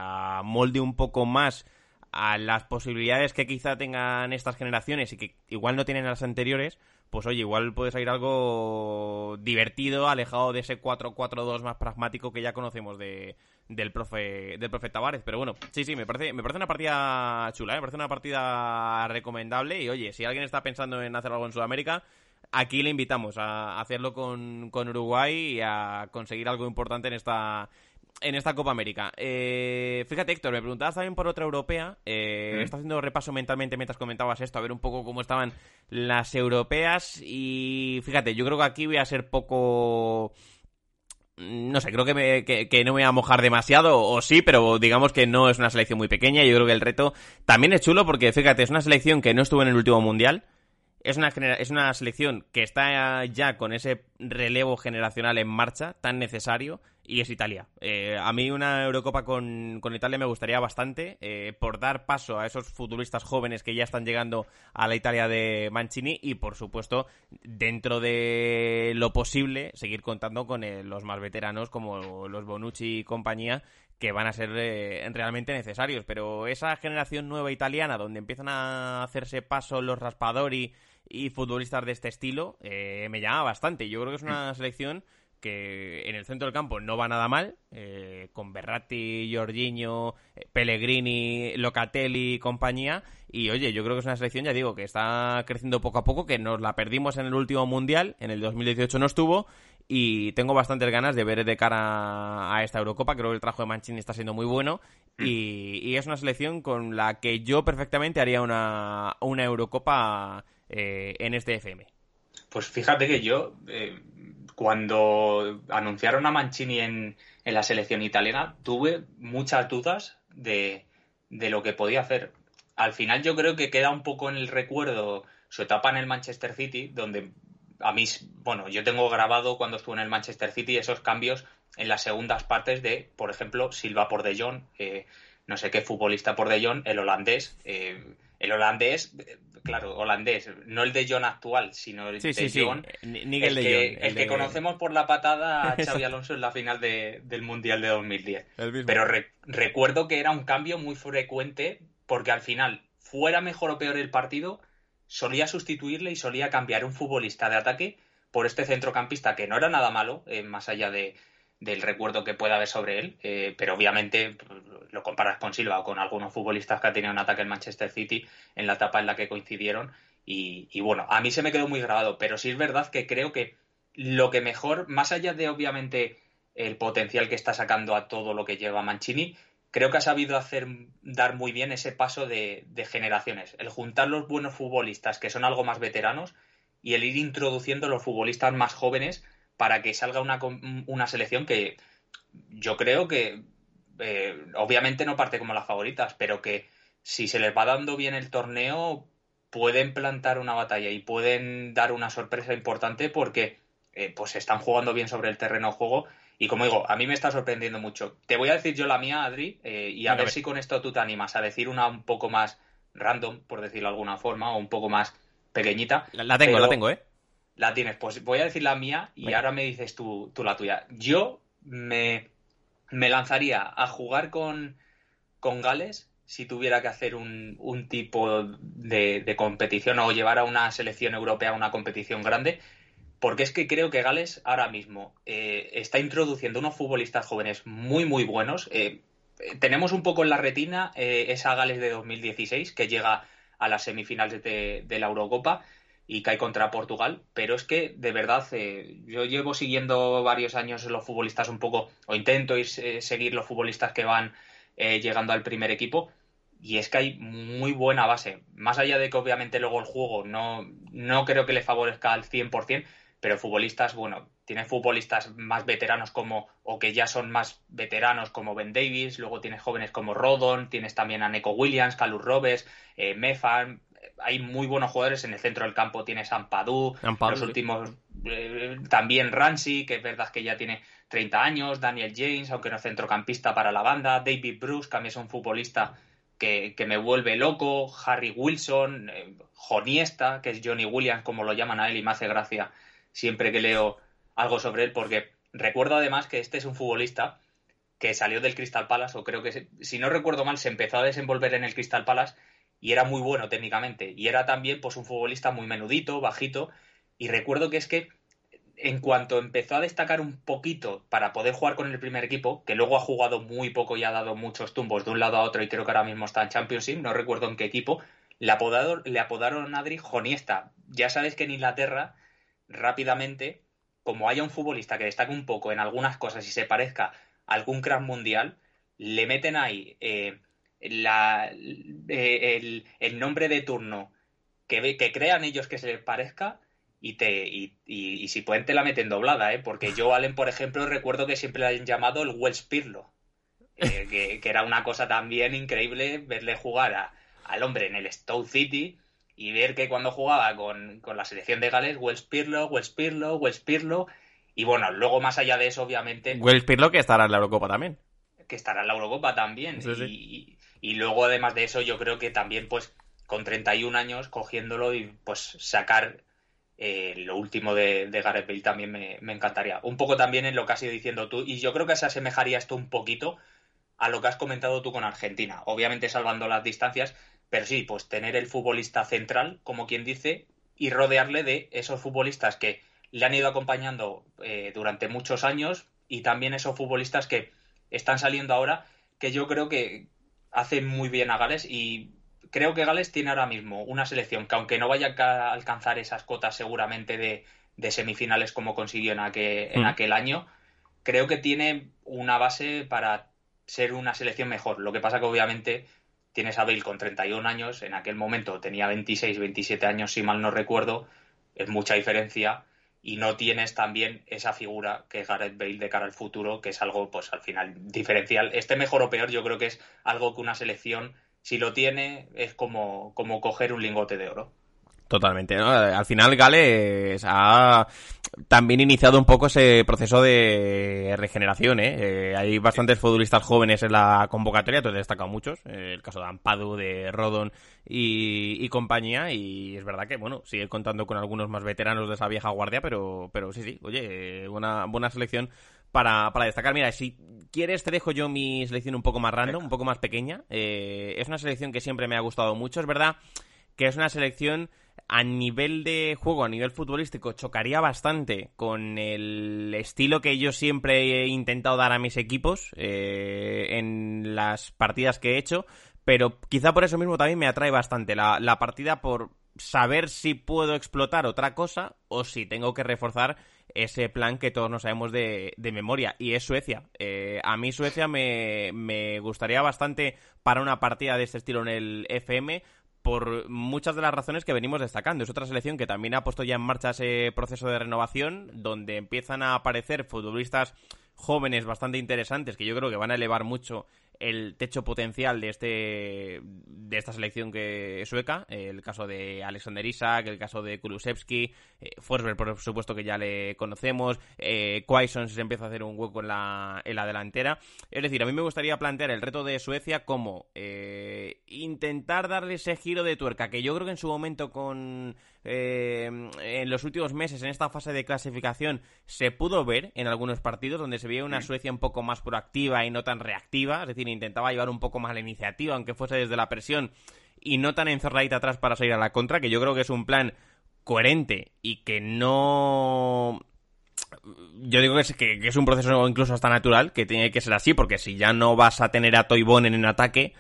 molde un poco más a las posibilidades que quizá tengan estas generaciones y que igual no tienen las anteriores, pues oye, igual puede salir algo divertido, alejado de ese 4-4-2 más pragmático que ya conocemos de, del profe del profe Tavares. Pero bueno, sí, sí, me parece, me parece una partida chula, ¿eh? me parece una partida recomendable. Y oye, si alguien está pensando en hacer algo en Sudamérica, aquí le invitamos a hacerlo con, con Uruguay y a conseguir algo importante en esta en esta Copa América. Eh, fíjate, Héctor, me preguntabas también por otra europea. Eh, Está haciendo repaso mentalmente mientras comentabas esto, a ver un poco cómo estaban las europeas. Y fíjate, yo creo que aquí voy a ser poco. No sé, creo que, me, que, no me voy a mojar demasiado, o sí, pero digamos que no es una selección muy pequeña. Yo creo que el reto también es chulo porque, fíjate, es una selección que no estuvo en el último mundial. Es una, es una selección que está ya con ese relevo generacional en marcha, tan necesario, y es Italia. Eh, a mí una Eurocopa con, Italia me gustaría bastante, eh, por dar paso a esos futbolistas jóvenes que ya están llegando a la Italia de Mancini y, por supuesto, dentro de lo posible, seguir contando con eh, los más veteranos como los Bonucci y compañía, que van a ser realmente necesarios. Pero esa generación nueva italiana, donde empiezan a hacerse paso los Raspadori y futbolistas de este estilo, eh, me llama bastante. Yo creo que es una selección que en el centro del campo no va nada mal, eh, con Berratti, Jorginho, eh, Pellegrini, Locatelli y compañía. Y oye, yo creo que es una selección, ya digo, que está creciendo poco a poco, que nos la perdimos en el último mundial, en el 2018 no estuvo, y tengo bastantes ganas de ver de cara a esta Eurocopa. Creo que el trabajo de Mancini está siendo muy bueno, mm. y, es una selección con la que yo perfectamente haría una, una Eurocopa eh, en este FM? Pues fíjate que yo, eh, cuando anunciaron a Mancini en, la selección italiana, tuve muchas dudas de, lo que podía hacer. Al final yo creo que queda un poco en el recuerdo su etapa en el Manchester City, donde a mí, bueno, yo tengo grabado cuando estuve en el Manchester City esos cambios en las segundas partes de, por ejemplo, Silva por De Jong, eh, no sé qué futbolista por De Jong, el holandés, el holandés, claro, holandés, no el de John actual, sino el de John, el, que, el, que conocemos por la patada a Xavi Alonso en la final del Mundial de 2010. Pero recuerdo que era un cambio muy frecuente porque al final, fuera mejor o peor el partido, solía sustituirle y solía cambiar un futbolista de ataque por este centrocampista que no era nada malo, eh, más allá de, del recuerdo que pueda haber sobre él, eh, pero obviamente lo comparas con Silva o con algunos futbolistas que ha tenido un ataque en Manchester City en la etapa en la que coincidieron y, bueno, a mí se me quedó muy grabado, pero sí es verdad que creo que lo que mejor, más allá de obviamente el potencial que está sacando a todo lo que lleva Mancini, creo que ha sabido hacer dar muy bien ese paso de, de generaciones, el juntar los buenos futbolistas que son algo más veteranos y el ir introduciendo los futbolistas más jóvenes para que salga una, una selección que yo creo que eh, obviamente no parte como las favoritas, pero que si se les va dando bien el torneo, pueden plantar una batalla y pueden dar una sorpresa importante porque eh, pues están jugando bien sobre el terreno de juego. Y como digo, a mí me está sorprendiendo mucho. Te voy a decir yo la mía, Adri, eh, y a ver si con esto tú te animas a decir una un poco más random, por decirlo de alguna forma, o un poco más pequeñita. La, tengo, la tengo, ¿eh? La tienes. Pues voy a decir la mía y ahora me dices tú, tú la tuya. Yo me, me lanzaría a jugar con, con Gales si tuviera que hacer un, un tipo de, competición o llevar a una selección europea a una competición grande, porque es que creo que Gales ahora mismo eh, está introduciendo unos futbolistas jóvenes muy, muy buenos. Eh, tenemos un poco en la retina eh, esa Gales de 2016 que llega a las semifinales de, de, la Eurocopa y cae contra Portugal, pero es que de verdad yo llevo siguiendo varios años los futbolistas un poco, o intento ir, seguir los futbolistas que van llegando al primer equipo y es que hay muy buena base. Más allá de que obviamente luego el juego no, no creo que le favorezca al 100%, pero futbolistas, bueno, tienes futbolistas más veteranos como, o que ya son más veteranos como Ben Davis, luego tienes jóvenes como Rodon, tienes también a Neko Williams, Calus Robes, eh, Mefan, hay muy buenos jugadores en el centro del campo, tienes Ampadu, los últimos, eh, también Ramsey, que es verdad que ya tiene 30 años, Daniel James, aunque no es centrocampista para la banda, David Bruce, que a mí es un futbolista que, me vuelve loco, Harry Wilson, eh, Joniesta, que es Johnny Williams, como lo llaman a él, y me hace gracia siempre que leo algo sobre él, porque recuerdo además que este es un futbolista que salió del Crystal Palace, o creo que, si no recuerdo mal, se empezó a desenvolver en el Crystal Palace y era muy bueno técnicamente. Y era también pues un futbolista muy menudito, bajito, y recuerdo que es que en cuanto empezó a destacar un poquito para poder jugar con el primer equipo, que luego ha jugado muy poco y ha dado muchos tumbos de un lado a otro y creo que ahora mismo está en Championship, no recuerdo en qué equipo, le, apodaron, le apodaron a Adri Joniesta. Ya sabes que en Inglaterra, rápidamente, como haya un futbolista que destaque un poco en algunas cosas y se parezca a algún crack mundial, le meten ahí eh, la, eh, el, el, nombre de turno que, que crean ellos que se les parezca y te y, y, si pueden te la meten doblada, ¿eh? Porque yo Allen, por ejemplo, recuerdo que siempre le han llamado el Wells Pirlo, eh, que, era una cosa también increíble verle jugar al hombre en el Stoke City y ver que cuando jugaba con, la selección de Gales, Wells Pirlo, Wells Pirlo, Wells Pirlo, y bueno, luego más allá de eso, obviamente... Wells Pirlo que estará en la Eurocopa también. Que estará en la Eurocopa también. Y, y luego, además de eso, yo creo que también, pues, con 31 años, cogiéndolo y pues sacar eh, lo último de, Gareth Bale también me, encantaría. Un poco también en lo que has ido diciendo tú, y yo creo que se asemejaría esto un poquito a lo que has comentado tú con Argentina. Obviamente salvando las distancias, pero sí, pues tener el futbolista central, como quien dice, y rodearle de esos futbolistas que le han ido acompañando eh, durante muchos años y también esos futbolistas que están saliendo ahora, que yo creo que hacen muy bien a Gales y creo que Gales tiene ahora mismo una selección que aunque no vaya a alcanzar esas cotas seguramente de, semifinales como consiguió en aquel, en mm. aquel año, creo que tiene una base para ser una selección mejor. Lo que pasa que obviamente tienes a Bale con 31 años, en aquel momento tenía 26, 27 años, si mal no recuerdo, es mucha diferencia y no tienes también esa figura que es Gareth Bale de cara al futuro, que es algo, pues al final, diferencial. Este mejor o peor, yo creo que es algo que una selección si lo tiene, es como, como coger un lingote de oro. Totalmente. Al final Gales ha también iniciado un poco ese proceso de regeneración. ¿eh? eh hay bastantes futbolistas jóvenes en la convocatoria, te he destacado muchos. Eh, el caso de Ampadu, de Rodon y, compañía. Y es verdad que, bueno, sigue contando con algunos más veteranos de esa vieja guardia, pero, pero sí, sí, oye, una buena selección para, para destacar. Mira, si quieres te dejo yo mi selección un poco más random, un poco más pequeña. Eh, es una selección que siempre me ha gustado mucho. Es verdad que es una selección a nivel de juego, a nivel futbolístico, chocaría bastante con el estilo que yo siempre he intentado dar a mis equipos eh, en las partidas que he hecho. Pero quizá por eso mismo también me atrae bastante la, la partida por saber si puedo explotar otra cosa o si tengo que reforzar ese plan que todos nos sabemos de, memoria, y es Suecia. Eh, a mí Suecia me, me gustaría bastante para una partida de este estilo en el FM, por muchas de las razones que venimos destacando. Es otra selección que también ha puesto ya en marcha ese proceso de renovación, donde empiezan a aparecer futbolistas jóvenes bastante interesantes que yo creo que van a elevar mucho el techo potencial de este de esta selección que sueca, el caso de Alexander Isak, el caso de Kulusevski, eh, Forsberg por supuesto que ya le conocemos, eh, Quaison se empieza a hacer un hueco en la, en la delantera. Es decir, a mí me gustaría plantear el reto de Suecia como eh, intentar darle ese giro de tuerca que yo creo que en su momento con eh, en los últimos meses en esta fase de clasificación se pudo ver en algunos partidos donde se veía una Suecia un poco más proactiva y no tan reactiva, es decir, intentaba llevar un poco más la iniciativa, aunque fuese desde la presión, y no tan encerradita atrás para salir a la contra, que yo creo que es un plan coherente y que no yo digo que es, que, es, un proceso incluso hasta natural, que tiene que ser así, porque si ya no vas a tener a Toivonen en ataque,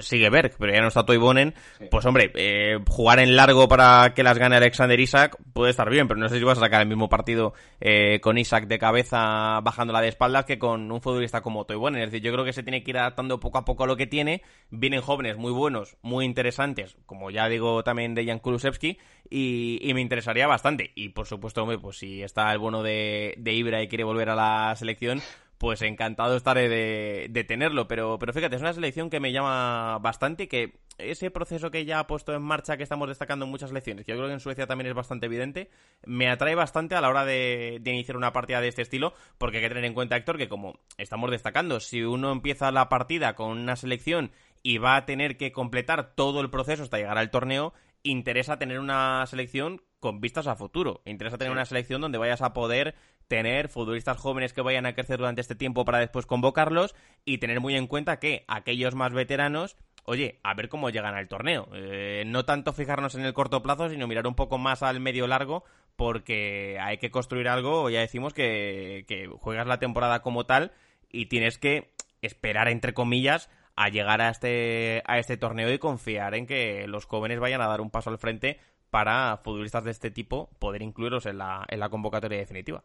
sigue Berg, pero ya no está Toivonen, pues hombre, eh, jugar en largo para que las gane Alexander Isaac puede estar bien, pero no sé si vas a sacar el mismo partido eh, con Isaac de cabeza bajándola de espaldas que con un futbolista como Toivonen. Es decir, yo creo que se tiene que ir adaptando poco a poco a lo que tiene. Vienen jóvenes muy buenos, muy interesantes, como ya digo también de Jan Kulusevski, y, y me interesaría bastante. Y por supuesto, hombre, pues si está el bono de, de Ibra y quiere volver a la selección, pues encantado estaré de, tenerlo. Pero, pero fíjate, es una selección que me llama bastante y que ese proceso que ya ha puesto en marcha, que estamos destacando en muchas lecciones, que yo creo que en Suecia también es bastante evidente, me atrae bastante a la hora de, de, iniciar una partida de este estilo, porque hay que tener en cuenta, Héctor, que como estamos destacando, si uno empieza la partida con una selección y va a tener que completar todo el proceso hasta llegar al torneo, interesa tener una selección con vistas a futuro. Interesa tener una selección donde vayas a poder tener futbolistas jóvenes que vayan a crecer durante este tiempo para después convocarlos y tener muy en cuenta que aquellos más veteranos, oye, a ver cómo llegan al torneo. Eh, no tanto fijarnos en el corto plazo, sino mirar un poco más al medio largo porque hay que construir algo, ya decimos que, que juegas la temporada como tal y tienes que esperar, entre comillas, a llegar a este, a este torneo y confiar en que los jóvenes vayan a dar un paso al frente para futbolistas de este tipo poder incluirlos en la, en la convocatoria definitiva.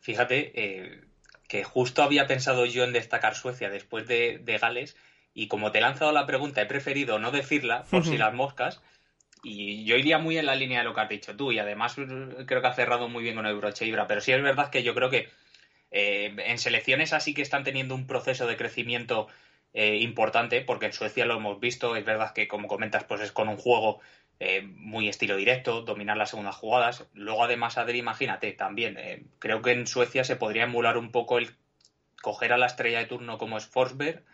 Fíjate eh, que justo había pensado yo en destacar Suecia después de, Gales y como te he lanzado la pregunta he preferido no decirla por si las moscas y yo iría muy en la línea de lo que has dicho tú y además creo que ha cerrado muy bien con el broche Ibra, pero sí es verdad que yo creo que eh, en selecciones así que están teniendo un proceso de crecimiento eh, importante, porque en Suecia lo hemos visto, es verdad que como comentas, pues es con un juego eh, muy estilo directo, dominar las segundas jugadas. Luego, además, Adri, imagínate, también, eh, creo que en Suecia se podría emular un poco el coger a la estrella de turno como es Forsberg,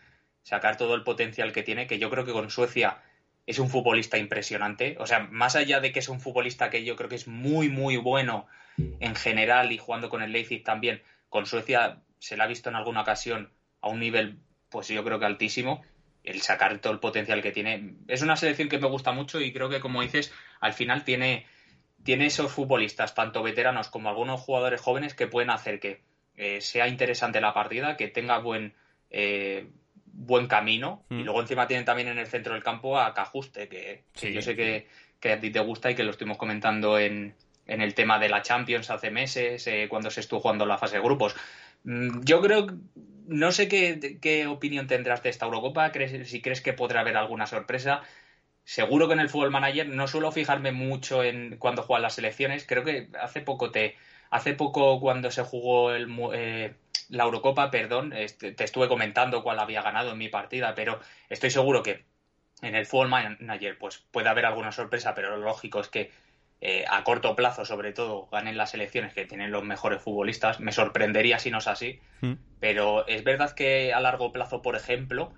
sacar todo el potencial que tiene, que yo creo que con Suecia es un futbolista impresionante. O sea, más allá de que es un futbolista que yo creo que es muy, muy bueno en general y jugando con el Leipzig también, con Suecia se le ha visto en alguna ocasión a un nivel, pues yo creo que altísimo el sacar todo el potencial que tiene. Es una selección que me gusta mucho y creo que, como dices, al final tiene, tiene esos futbolistas, tanto veteranos como algunos jugadores jóvenes, que pueden hacer que eh, sea interesante la partida, que tenga buen, eh, buen camino. Y mm. luego encima tienen también en el centro del campo a Cajuste, que, yo sé que, a ti te gusta y que lo estuvimos comentando en, en el tema de la Champions hace meses, eh, cuando se estuvo jugando la fase de grupos. Mm, yo creo no sé qué, opinión tendrás de esta Eurocopa, ¿Crees, si crees que podrá haber alguna sorpresa. Seguro que en el Fútbol Manager no suelo fijarme mucho en cuando juegan las selecciones. Creo que hace poco te, hace poco cuando se jugó el, eh, la Eurocopa, perdón, este, te estuve comentando cuál había ganado en mi partida, pero estoy seguro que en el Fútbol Manager pues puede haber alguna sorpresa, pero lo lógico es que eh, a corto plazo, sobre todo, ganen las elecciones que tienen los mejores futbolistas. Me sorprendería si no es así. Hmm. Pero es verdad que a largo plazo, por ejemplo,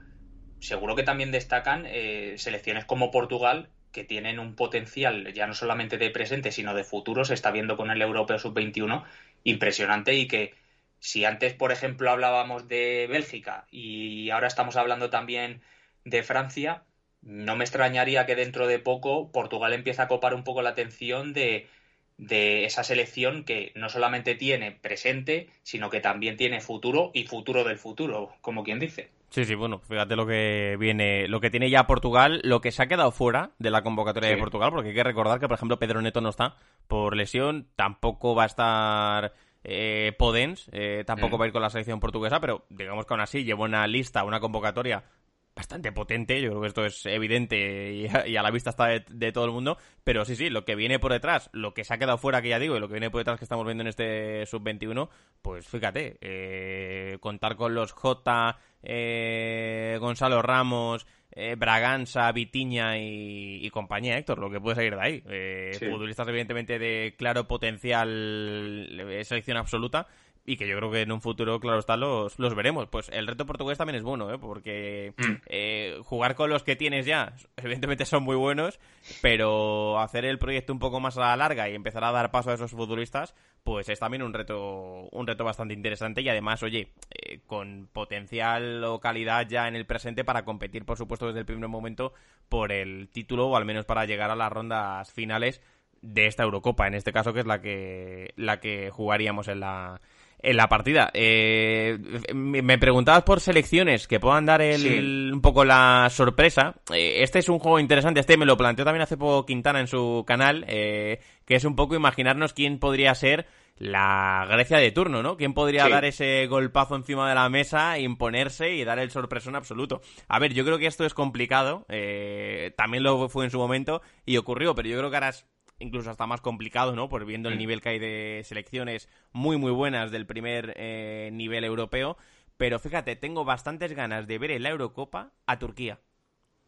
seguro que también destacan eh, selecciones como Portugal, que tienen un potencial ya no solamente de presente, sino de futuro. Se está viendo con el Europeo Sub-21 impresionante y que si antes, por ejemplo, hablábamos de Bélgica y ahora estamos hablando también de Francia, no me extrañaría que dentro de poco Portugal empiece a copar un poco la atención de, esa selección que no solamente tiene presente, sino que también tiene futuro y futuro del futuro, como quien dice. Sí, sí, bueno, fíjate lo que viene, lo que tiene ya Portugal, lo que se ha quedado fuera de la convocatoria de Portugal, porque hay que recordar que, por ejemplo, Pedro Neto no está por lesión, tampoco va a estar eh, Podens, eh, tampoco mm. va a ir con la selección portuguesa, pero digamos que aún así lleva una lista, una convocatoria bastante potente, yo creo que esto es evidente y a, la vista está de, todo el mundo, pero sí, sí, lo que viene por detrás, lo que se ha quedado fuera, que ya digo, y lo que viene por detrás que estamos viendo en este sub-21, pues fíjate, eh, contar con los J, eh, Gonzalo Ramos, eh, Braganza, Vitiña y, compañía, Héctor, lo que puede salir de ahí. Eh, Futbolistas, evidentemente, de claro potencial, selección absoluta, y que yo creo que en un futuro, claro está, los, los veremos. Pues el reto portugués también es bueno, ¿eh? porque mm. eh, jugar con los que tienes ya, evidentemente son muy buenos, pero hacer el proyecto un poco más a la larga y empezar a dar paso a esos futbolistas, pues es también un reto, un reto bastante interesante y además, oye, eh, con potencial o calidad ya en el presente para competir, por supuesto, desde el primer momento por el título o al menos para llegar a las rondas finales de esta Eurocopa, en este caso que es la que la que jugaríamos en la en la partida. Eh, me preguntabas por selecciones que puedan dar el, un poco la sorpresa. Eh, este es un juego interesante. Este me lo planteó también hace poco Quintana en su canal, eh, que es un poco imaginarnos quién podría ser la Grecia de turno, ¿no? ¿Quién podría dar ese golpazo encima de la mesa, imponerse y dar el sorpresón absoluto? A ver, yo creo que esto es complicado. también lo fue en su momento y ocurrió, pero yo creo que ahora es incluso hasta más complicado, ¿no? Por viendo el mm. nivel que hay de selecciones muy, muy buenas del primer eh, nivel europeo. Pero fíjate, tengo bastantes ganas de ver en la Eurocopa a Turquía.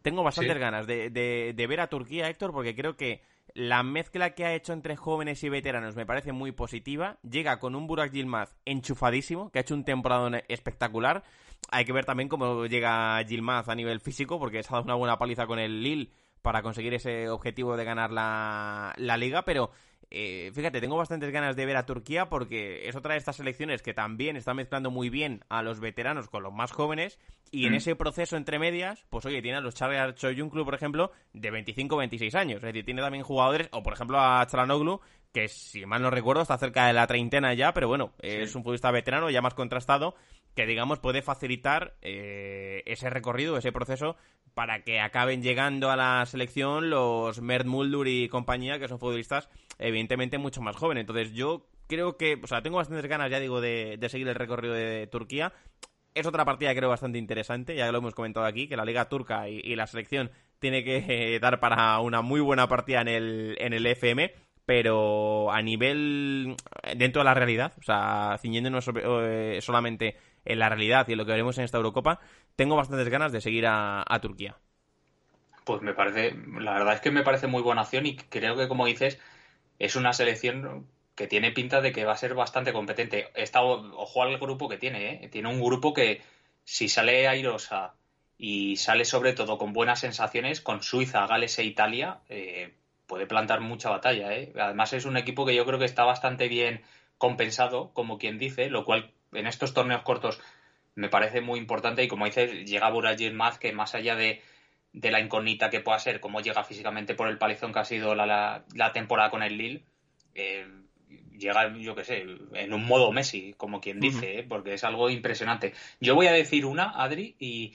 Tengo bastantes ganas de, de, ver a Turquía, Héctor, porque creo que la mezcla que ha hecho entre jóvenes y veteranos me parece muy positiva. Llega con un Burak Yilmaz enchufadísimo, que ha hecho un temporada espectacular. Hay que ver también cómo llega Yilmaz a nivel físico, porque se ha dado una buena paliza con el Lille para conseguir ese objetivo de ganar la, liga, pero eh, fíjate, tengo bastantes ganas de ver a Turquía porque es otra de estas selecciones que también está mezclando muy bien a los veteranos con los más jóvenes y en mm. ese proceso entre medias, pues oye, tiene a los Charles Choyunklu, por ejemplo, de 25-26 años, es decir, tiene también jugadores, o por ejemplo a Chalanoglu, que si mal no recuerdo está cerca de la treintena ya, pero bueno, es un futbolista veterano ya más contrastado que digamos puede facilitar eh, ese recorrido, ese proceso para que acaben llegando a la selección los Mert Muldur y compañía, que son futbolistas evidentemente mucho más jóvenes. Entonces yo creo que, o sea, tengo bastantes ganas, ya digo, de, seguir el recorrido de Turquía. Es otra partida creo bastante interesante, ya lo hemos comentado aquí, que la Liga Turca y, la selección tiene que dar para una muy buena partida en el, en el FM pero a nivel dentro de la realidad, o sea, ciñéndonos eh, solamente en la realidad y en lo que veremos en esta Eurocopa, tengo bastantes ganas de seguir a, Turquía. Pues me parece, la verdad es que me parece muy buena acción y creo que, como dices, es una selección que tiene pinta de que va a ser bastante competente. Está, ojo al grupo que tiene, ¿eh? tiene un grupo que si sale airosa y sale sobre todo con buenas sensaciones, con Suiza, Gales e Italia, eh, puede plantar mucha batalla. ¿eh? Además es un equipo que yo creo que está bastante bien compensado, como quien dice, lo cual en estos torneos cortos me parece muy importante y como dices, llega Burak Yilmaz que más allá de, la incógnita que pueda ser, cómo llega físicamente por el palizón que ha sido la, temporada con el Lille, eh, llega, yo qué sé, en un modo Messi, como quien dice, ¿eh? porque es algo impresionante. Yo voy a decir una, Adri, y,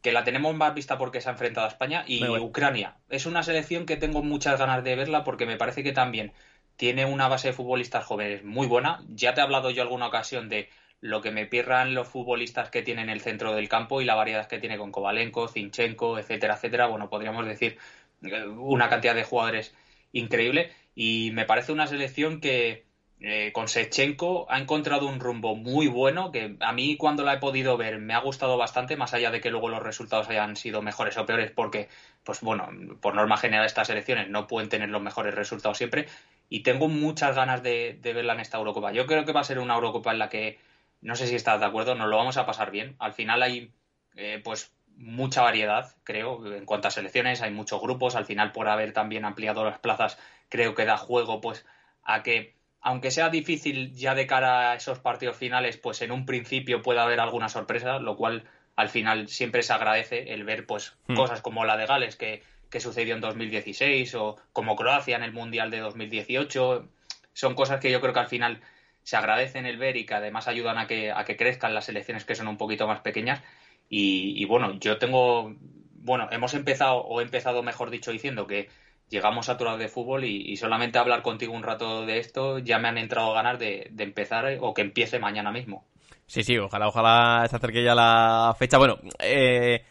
que la tenemos más vista porque se ha enfrentado a España, y Ucrania. Es una selección que tengo muchas ganas de verla porque me parece que también tiene una base de futbolistas jóvenes muy buena. Ya te he hablado yo alguna ocasión de lo que me pierran los futbolistas que tienen el centro del campo y la variedad que tiene con Kovalenko, Zinchenko, etcétera, etcétera. Bueno, podríamos decir eh, una cantidad de jugadores increíble y me parece una selección que eh, con Sechenko ha encontrado un rumbo muy bueno que a mí cuando la he podido ver me ha gustado bastante más allá de que luego los resultados hayan sido mejores o peores porque pues bueno por norma general estas selecciones no pueden tener los mejores resultados siempre y tengo muchas ganas de, verla en esta Eurocopa. Yo creo que va a ser una Eurocopa en la que, no sé si estás de acuerdo, nos lo vamos a pasar bien. Al final hay, eh, pues, mucha variedad, creo, en cuanto a selecciones, hay muchos grupos. Al final, por haber también ampliado las plazas, creo que da juego, pues, a que, aunque sea difícil ya de cara a esos partidos finales, pues en un principio pueda haber alguna sorpresa, lo cual al final siempre se agradece el ver, pues, hmm. cosas como la de Gales, que que sucedió en 2016 o como Croacia en el Mundial de 2018. Son cosas que yo creo que al final se agradecen el ver y que además ayudan a que, a que crezcan las selecciones que son un poquito más pequeñas. Y, bueno, yo tengo, bueno, hemos empezado, o empezado mejor dicho, diciendo que llegamos a tu lado de fútbol y, solamente hablar contigo un rato de esto ya me han entrado ganas de, de empezar o que empiece mañana mismo. Sí, sí, ojalá, ojalá se acerque ya la fecha. Bueno, eh,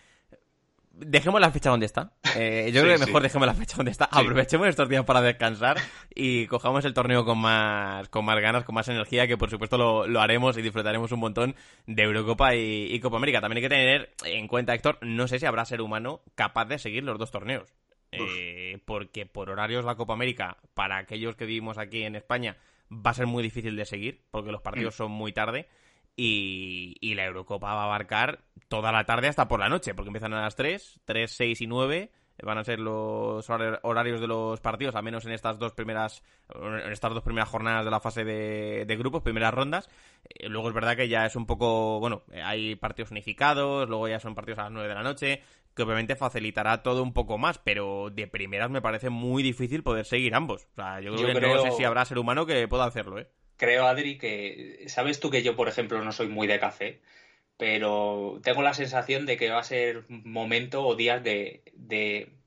dejemos la fecha donde está. Eh, yo creo que mejor dejemos la fecha donde está. Aprovechemos estos días para descansar y cojamos el torneo con más, con más ganas, con más energía, que por supuesto lo, haremos y disfrutaremos un montón de Eurocopa y, Copa América. También hay que tener en cuenta, Héctor, no sé si habrá ser humano capaz de seguir los dos torneos. Eh, porque por horarios la Copa América, para aquellos que vivimos aquí en España, va a ser muy difícil de seguir, porque los partidos mm. son muy tarde. Y, la Eurocopa va a abarcar toda la tarde hasta por la noche, porque empiezan a las 3, 3, 6 y 9 van a ser los horarios de los partidos, al menos en estas dos primeras en estas dos primeras jornadas de la fase de, grupos, primeras rondas. Eh, luego es verdad que ya es un poco, bueno, hay partidos unificados, luego ya son partidos a las 9 de la noche, que obviamente facilitará todo un poco más, pero de primeras me parece muy difícil poder seguir ambos. O sea, yo creo que no sé si habrá ser humano que pueda hacerlo, ¿eh? Creo, Adri, que sabes tú que yo, por ejemplo, no soy muy de café, pero tengo la sensación de que va a ser momento o días de,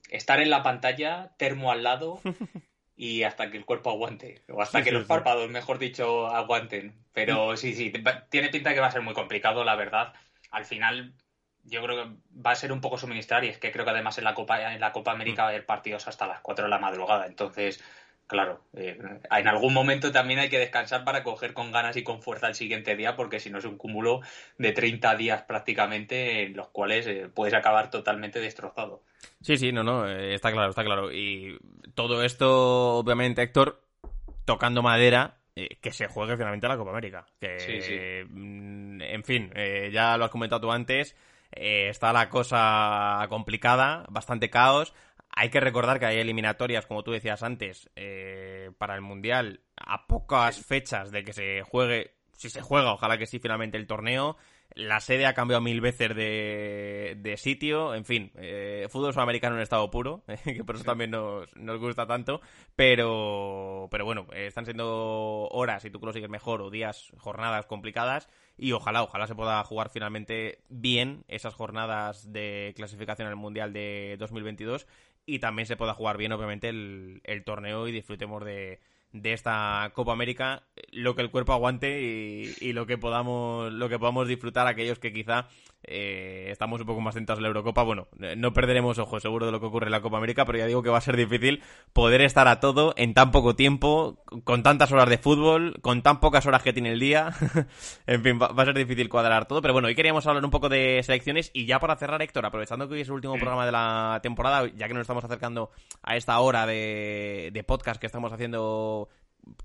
estar en la pantalla, termo al lado y hasta que el cuerpo aguante, o hasta que los párpados, mejor dicho, aguanten. Pero sí, sí, tiene pinta que va a ser muy complicado, la verdad. Al final, yo creo que va a ser un poco suministrar y es que creo que además en la Copa, en la Copa América va a haber partidos hasta las 4 de la madrugada. Entonces, claro, eh, en algún momento también hay que descansar para coger con ganas y con fuerza el siguiente día, porque si no es un cúmulo de 30 días prácticamente en los cuales eh, puedes acabar totalmente destrozado. Sí, sí, no, no, eh, está claro, está claro. Y todo esto, obviamente, Héctor, tocando madera, que se juegue finalmente la Copa América. Que, mm, En fin, ya lo has comentado tú antes. está la cosa complicada, bastante caos. Hay que recordar que hay eliminatorias, como tú decías antes, eh, para el Mundial a pocas fechas de que se juegue, si se juega, ojalá que sí, finalmente el torneo. La sede ha cambiado mil veces de, sitio, en fin, eh, fútbol sudamericano en estado puro, que por eso también nos, nos, gusta tanto, pero, pero bueno, están siendo horas, y tú lo sigues mejor, o días, jornadas complicadas, y ojalá, ojalá se pueda jugar finalmente bien esas jornadas de clasificación al Mundial de 2022 y también se pueda jugar bien, obviamente, el, el torneo y disfrutemos de, de esta Copa América lo que el cuerpo aguante y, lo que podamos lo que podamos disfrutar aquellos que quizá eh, estamos un poco más centrados en la Eurocopa bueno no perderemos ojo seguro de lo que ocurre en la Copa América pero ya digo que va a ser difícil poder estar a todo en tan poco tiempo con tantas horas de fútbol con tan pocas horas que tiene el día. En fin va, a ser difícil cuadrar todo pero bueno hoy queríamos hablar un poco de selecciones y ya para cerrar Héctor aprovechando que hoy es el último programa de la temporada ya que nos estamos acercando a esta hora de, de podcast que estamos haciendo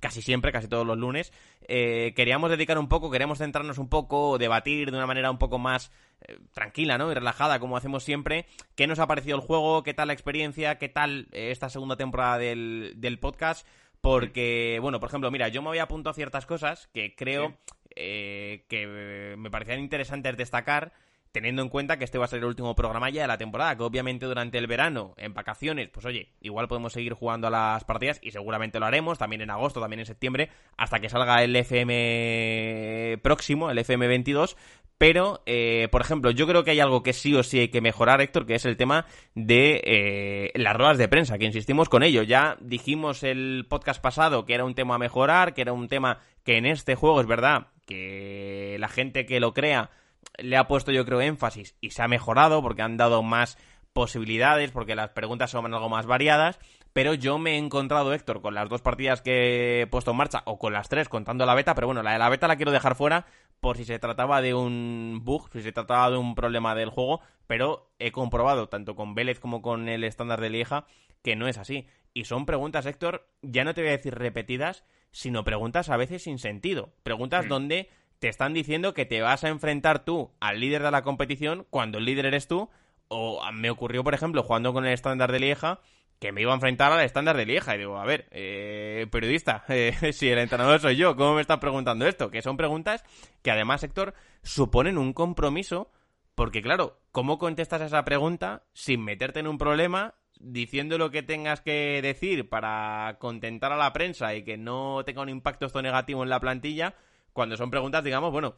casi siempre, casi todos los lunes, eh, queríamos dedicar un poco, queríamos centrarnos un poco, debatir de una manera un poco más eh, tranquila, ¿no? Y relajada, como hacemos siempre, qué nos ha parecido el juego, qué tal la experiencia, qué tal eh, esta segunda temporada del, del podcast, porque, bueno, por ejemplo, mira, yo me había apuntado a ciertas cosas que creo que me parecían interesantes destacar teniendo en cuenta que este va a ser el último programa ya de la temporada, que obviamente durante el verano, en vacaciones, pues oye, igual podemos seguir jugando a las partidas y seguramente lo haremos, también en agosto, también en septiembre, hasta que salga el FM próximo, el FM 22, pero, eh, por ejemplo, yo creo que hay algo que sí o sí hay que mejorar, Héctor, que es el tema de eh, las ruedas de prensa, que insistimos con ello. Ya dijimos el podcast pasado que era un tema a mejorar, que era un tema que en este juego es verdad que la gente que lo crea le ha puesto yo creo énfasis y se ha mejorado porque han dado más posibilidades, porque las preguntas son algo más variadas, pero yo me he encontrado, Héctor, con las dos partidas que he puesto en marcha, o con las tres, contando la beta, pero bueno, la de la beta la quiero dejar fuera por si se trataba de un bug, si se trataba de un problema del juego, pero he comprobado, tanto con Vélez como con el estándar de Lieja, que no es así. Y son preguntas, Héctor, ya no te voy a decir repetidas, sino preguntas a veces sin sentido. Preguntas donde te están diciendo que te vas a enfrentar tú al líder de la competición cuando el líder eres tú. O me ocurrió, por ejemplo, jugando con el estándar de Lieja, que me iba a enfrentar al estándar de Lieja. Y digo, a ver, eh, periodista, eh, si el entrenador soy yo, ¿cómo me estás preguntando esto? Que son preguntas que además, Héctor, suponen un compromiso. Porque claro, ¿cómo contestas a esa pregunta sin meterte en un problema diciendo lo que tengas que decir para contentar a la prensa y que no tenga un impacto esto negativo en la plantilla? Cuando son preguntas, digamos, bueno,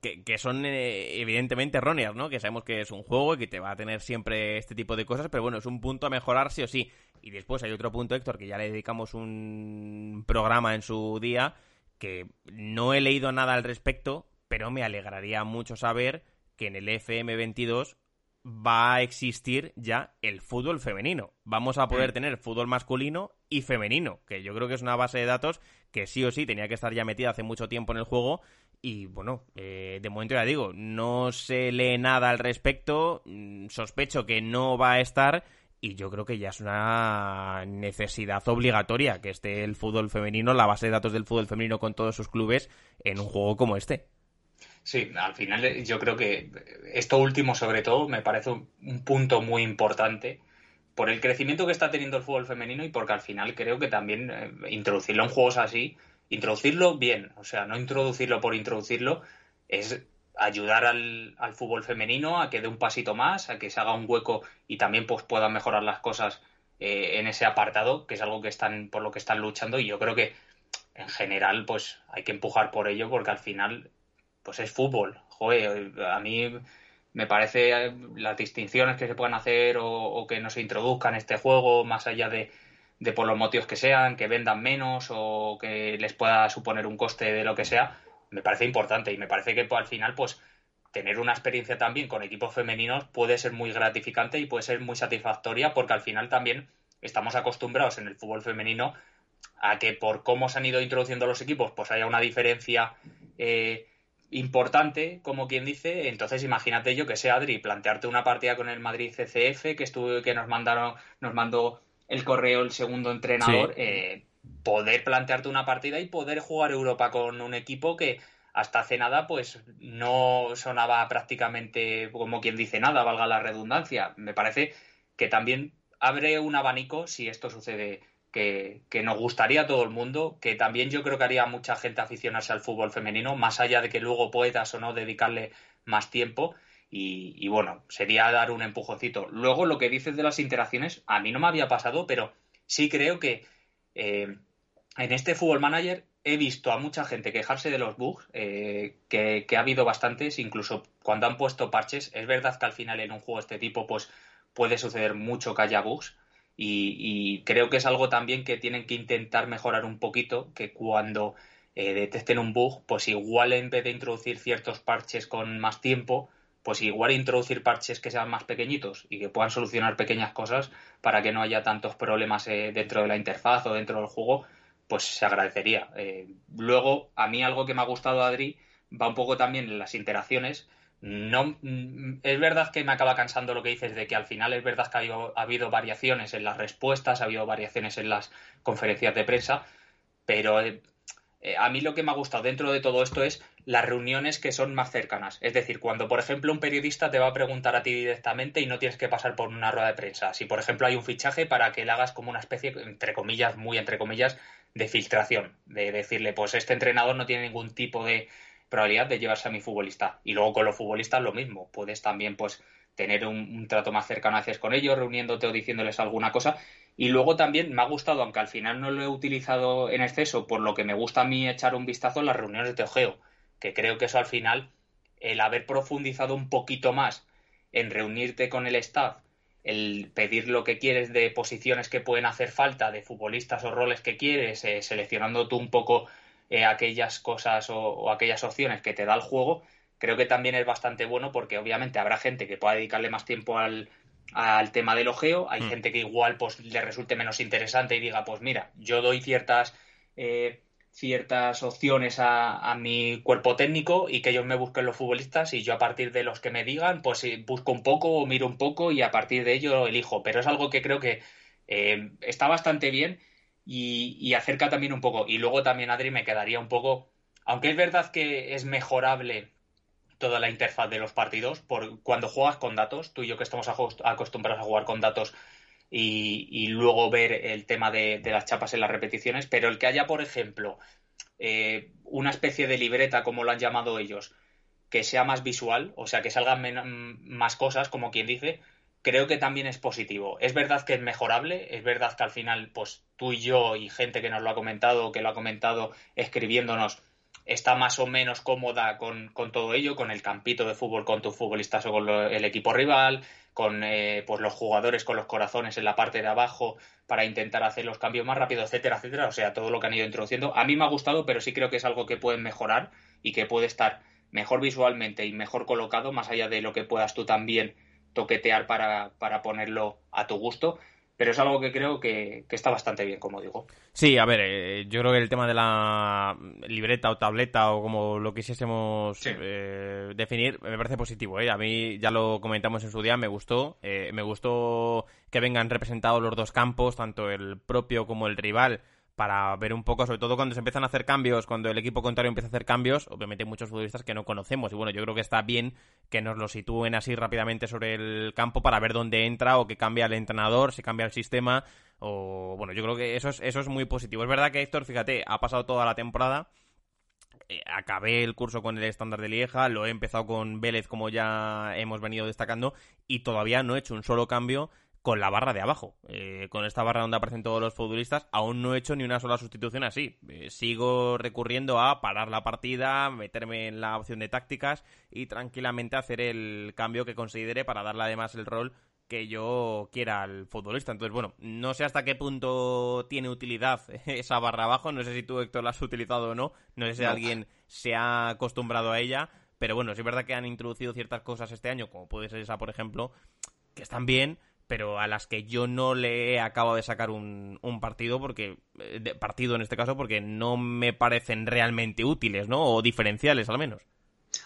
que, son eh, evidentemente erróneas, ¿no? Que sabemos que es un juego y que te va a tener siempre este tipo de cosas, pero bueno, es un punto a mejorar sí o sí. Y después hay otro punto, Héctor, que ya le dedicamos un programa en su día, que no he leído nada al respecto, pero me alegraría mucho saber que en el FM22 va a existir ya el fútbol femenino. Vamos a poder mm. tener fútbol masculino y femenino, que yo creo que es una base de datos que sí o sí tenía que estar ya metida hace mucho tiempo en el juego. Y bueno, eh, de momento ya digo, no se lee nada al respecto, mm, sospecho que no va a estar y yo creo que ya es una necesidad obligatoria que esté el fútbol femenino, la base de datos del fútbol femenino con todos sus clubes en un juego como este. Sí, al final eh, yo creo que esto último sobre todo me parece un punto muy importante por el crecimiento que está teniendo el fútbol femenino y porque al final creo que también eh, introducirlo en juegos así, introducirlo bien, o sea, no introducirlo por introducirlo, es ayudar al, fútbol femenino a que dé un pasito más, a que se haga un hueco y también pues puedan mejorar las cosas eh, en ese apartado, que es algo que están por lo que están luchando y yo creo que en general pues hay que empujar por ello porque al final pues es fútbol. Joder, a mí me parece eh, las distinciones que se puedan hacer o, que no se introduzcan en este juego más allá de, de por los motivos que sean, que vendan menos o que les pueda suponer un coste de lo que sea, me parece importante. Y me parece que pues, al final, pues, tener una experiencia también con equipos femeninos puede ser muy gratificante y puede ser muy satisfactoria porque al final también estamos acostumbrados en el fútbol femenino a que por cómo se han ido introduciendo los equipos, pues haya una diferencia eh, importante, como quien dice. Entonces, imagínate yo que sea Adri, plantearte una partida con el Madrid CCF, que estuvo, que nos mandaron, nos mandó el correo el segundo entrenador. Eh, poder plantearte una partida y poder jugar Europa con un equipo que hasta hace nada pues no sonaba prácticamente como quien dice nada, valga la redundancia. Me parece que también abre un abanico si esto sucede que, que, nos gustaría a todo el mundo, que también yo creo que haría mucha gente aficionarse al fútbol femenino, más allá de que luego puedas o no dedicarle más tiempo. Y, bueno, sería dar un empujoncito. Luego lo que dices de las interacciones, a mí no me había pasado, pero sí creo que eh, en este Fútbol Manager he visto a mucha gente quejarse de los bugs, eh, que, ha habido bastantes, incluso cuando han puesto parches. Es verdad que al final en un juego de este tipo, pues puede suceder mucho que haya bugs. Y, creo que es algo también que tienen que intentar mejorar un poquito, que cuando eh, detecten un bug, pues igual en vez de introducir ciertos parches con más tiempo, pues igual introducir parches que sean más pequeñitos y que puedan solucionar pequeñas cosas para que no haya tantos problemas eh, dentro de la interfaz o dentro del juego, pues se agradecería. Eh, luego, a mí algo que me ha gustado, Adri, va un poco también en las interacciones. No, mm, es verdad que me acaba cansando lo que dices de que al final es verdad que ha habido, ha habido variaciones en las respuestas, ha habido variaciones en las conferencias de prensa, pero eh, eh, a mí lo que me ha gustado dentro de todo esto es las reuniones que son más cercanas. Es decir, cuando, por ejemplo, un periodista te va a preguntar a ti directamente y no tienes que pasar por una rueda de prensa. Si, por ejemplo, hay un fichaje para que le hagas como una especie, entre comillas, muy entre comillas, de filtración. De decirle, pues este entrenador no tiene ningún tipo de probabilidad de llevarse a mi futbolista. Y luego con los futbolistas lo mismo. Puedes también, pues, tener un, trato más cercano a con ellos, reuniéndote o diciéndoles alguna cosa. Y luego también me ha gustado, aunque al final no lo he utilizado en exceso, por lo que me gusta a mí echar un vistazo en las reuniones de ojeo, que creo que eso al final, el haber profundizado un poquito más en reunirte con el staff, el pedir lo que quieres de posiciones que pueden hacer falta, de futbolistas o roles que quieres, eh, seleccionando tú un poco eh, aquellas cosas o aquellas opciones que te da el juego, creo que también es bastante bueno porque obviamente habrá gente que pueda dedicarle más tiempo al, tema del ojeo, hay mm. gente que igual pues le resulte menos interesante y diga, pues mira, yo doy ciertas eh, ciertas opciones a, mi cuerpo técnico y que ellos me busquen los futbolistas y yo a partir de los que me digan, pues busco un poco o miro un poco y a partir de ello elijo. Pero es algo que creo que eh, está bastante bien y, y acerca también un poco. Y luego también, Adri, me quedaría un poco, aunque es verdad que es mejorable toda la interfaz de los partidos. Por, cuando juegas con datos, tú y yo que estamos acostumbrados a jugar con datos y, luego ver el tema de, las chapas en las repeticiones, pero el que haya, por ejemplo, eh, una especie de libreta, como lo han llamado ellos, que sea más visual, o sea, que salgan más cosas, como quien dice, creo que también es positivo. Es verdad que es mejorable, es verdad que al final, pues tú y yo y gente que nos lo ha comentado, que lo ha comentado escribiéndonos, está más o menos cómoda con, todo ello, con el campito de fútbol con tus futbolistas o con el equipo rival, con eh, pues los jugadores con los corazones en la parte de abajo para intentar hacer los cambios más rápido, etcétera, etcétera. O sea, todo lo que han ido introduciendo. A mí me ha gustado, pero sí creo que es algo que pueden mejorar y que puede estar mejor visualmente y mejor colocado, más allá de lo que puedas tú también toquetear para, para ponerlo a tu gusto pero es algo que creo que, está bastante bien, como digo. Sí, a ver, eh, yo creo que el tema de la libreta o tableta o como lo quisiésemos eh, definir me parece positivo. ¿eh? A mí ya lo comentamos en su día, me gustó. Me gustó que vengan representados los dos campos, tanto el propio como el rival para ver un poco, sobre todo cuando se empiezan a hacer cambios, cuando el equipo contrario empieza a hacer cambios, obviamente hay muchos futbolistas que no conocemos. Y bueno, yo creo que está bien que nos lo sitúen así rápidamente sobre el campo para ver dónde entra o que cambia el entrenador, si cambia el sistema. O bueno, yo creo que eso es, eso es muy positivo. Es verdad que Héctor, fíjate, ha pasado toda la temporada. Eh, acabé el curso con el estándar de Lieja, lo he empezado con Vélez como ya hemos venido destacando y todavía no he hecho un solo cambio con la barra de abajo. Eh, con esta barra donde aparecen todos los futbolistas, aún no he hecho ni una sola sustitución así. Eh, sigo recurriendo a parar la partida, meterme en la opción de tácticas y tranquilamente hacer el cambio que considere para darle además el rol que yo quiera al futbolista. Entonces, bueno, no sé hasta qué punto tiene utilidad esa barra abajo. No sé si tú, Héctor, la has utilizado o no. No sé si alguien se ha acostumbrado a ella. Pero bueno, sí es verdad que han introducido ciertas cosas este año, como puede ser esa, por ejemplo, que están bien, pero a las que yo no le acabo de sacar un, partido porque eh, partido en este caso porque no me parecen realmente útiles, ¿no? O diferenciales al menos.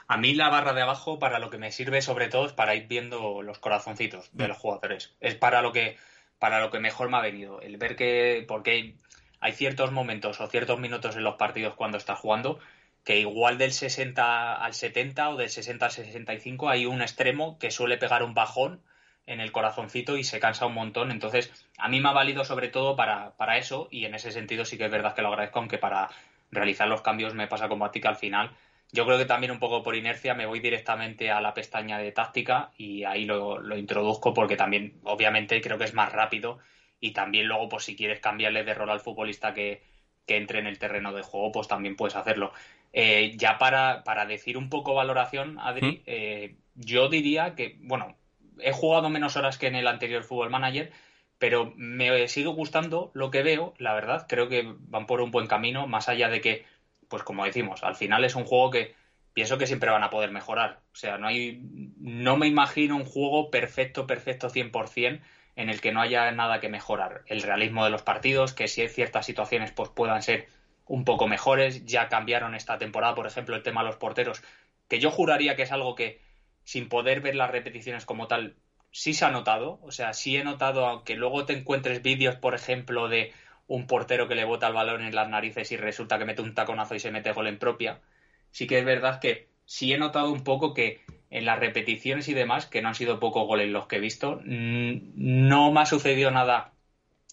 A mí la barra de abajo para lo que me sirve sobre todo es para ir viendo los corazoncitos de mm. los jugadores. Es para lo que para lo que mejor me ha venido, el ver que porque hay ciertos momentos o ciertos minutos en los partidos cuando estás jugando que igual del 60 al 70 o del 60 al 65 hay un extremo que suele pegar un bajón en el corazoncito y se cansa un montón. Entonces, a mí me ha valido sobre todo para, para eso y en ese sentido sí que es verdad que lo agradezco, aunque para realizar los cambios me pasa como a ti que al final yo creo que también un poco por inercia me voy directamente a la pestaña de táctica y ahí lo, lo introduzco porque también obviamente creo que es más rápido y también luego pues si quieres cambiarle de rol al futbolista que, que entre en el terreno de juego pues también puedes hacerlo. Eh, ya para, para decir un poco valoración, Adri, eh, yo diría que, bueno, he jugado menos horas que en el anterior Football Manager, pero me sigue gustando lo que veo, la verdad, creo que van por un buen camino, más allá de que, pues como decimos, al final es un juego que pienso que siempre van a poder mejorar. O sea, no hay no me imagino un juego perfecto, perfecto 100% en el que no haya nada que mejorar. El realismo de los partidos, que si hay ciertas situaciones pues puedan ser un poco mejores, ya cambiaron esta temporada, por ejemplo, el tema de los porteros, que yo juraría que es algo que sin poder ver las repeticiones como tal, sí se ha notado. O sea, sí he notado, aunque luego te encuentres vídeos, por ejemplo, de un portero que le bota el balón en las narices y resulta que mete un taconazo y se mete gol en propia. Sí que es verdad que sí he notado un poco que en las repeticiones y demás, que no han sido pocos goles los que he visto, no me ha sucedido nada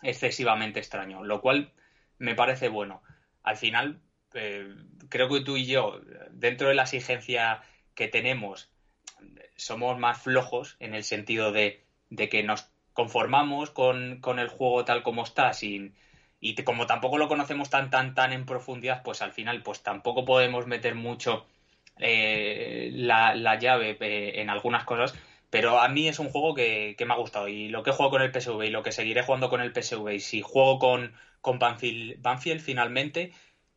excesivamente extraño, lo cual me parece bueno. Al final, eh, creo que tú y yo, dentro de la exigencia que tenemos somos más flojos en el sentido de, que nos conformamos con, el juego tal como está sin, y como tampoco lo conocemos tan tan tan en profundidad pues al final pues tampoco podemos meter mucho eh, la, llave eh, en algunas cosas pero a mí es un juego que, me ha gustado y lo que jugado con el PSV y lo que seguiré jugando con el PSV y si juego con, con Banfield, finalmente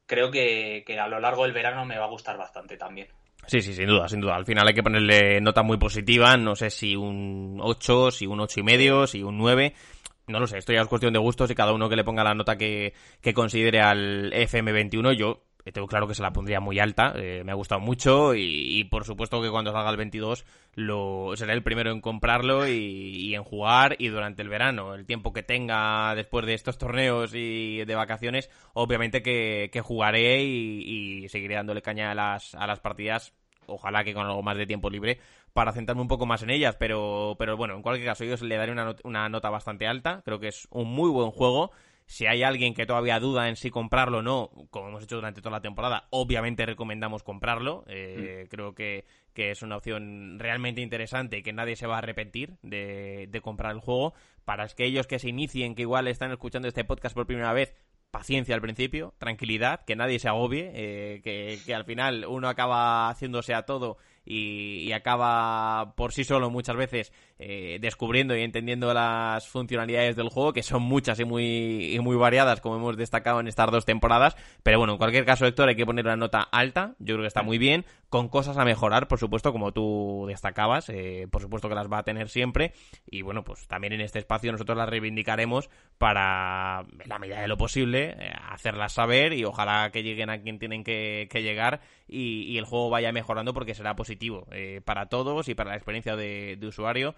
creo que a lo largo del verano me va a gustar bastante también Sí, sí, sin duda, sin duda. Al final hay que ponerle nota muy positiva, no sé si un 8, si un ocho y medio, si un 9. No lo sé, esto ya es cuestión de gustos y cada uno que le ponga la nota que, que considere al FM21. Yo tengo claro que se la pondría muy alta, eh, me ha gustado mucho y, por supuesto que cuando salga el 22 lo, seré el primero en comprarlo y, en jugar y durante el verano, el tiempo que tenga después de estos torneos y de vacaciones, obviamente que, jugaré y, seguiré dándole caña a las, a las partidas, ojalá que con algo más de tiempo libre para centrarme un poco más en ellas, pero, pero bueno, en cualquier caso yo le daré una, una nota bastante alta, creo que es un muy buen juego si hay alguien que todavía duda en si comprarlo o no, como hemos hecho durante toda la temporada, obviamente recomendamos comprarlo. Eh, mm. Creo que, es una opción realmente interesante y que nadie se va a arrepentir de, comprar el juego. Para aquellos que se inicien, que igual están escuchando este podcast por primera vez, paciencia al principio, tranquilidad, que nadie se agobie, eh, que, que, al final uno acaba haciéndose a todo y, acaba por sí solo muchas veces eh, descubriendo y entendiendo las funcionalidades del juego, que son muchas y muy, y muy variadas, como hemos destacado en estas dos temporadas. Pero bueno, en cualquier caso, Héctor, hay que poner una nota alta, yo creo que está muy bien, con cosas a mejorar, por supuesto, como tú destacabas, eh, por supuesto que las va a tener siempre. Y bueno, pues también en este espacio nosotros las reivindicaremos para, en la medida de lo posible, eh, hacerlas saber y ojalá que lleguen a quien tienen que, llegar y, el juego vaya mejorando porque será positivo eh, para todos y para la experiencia de, usuario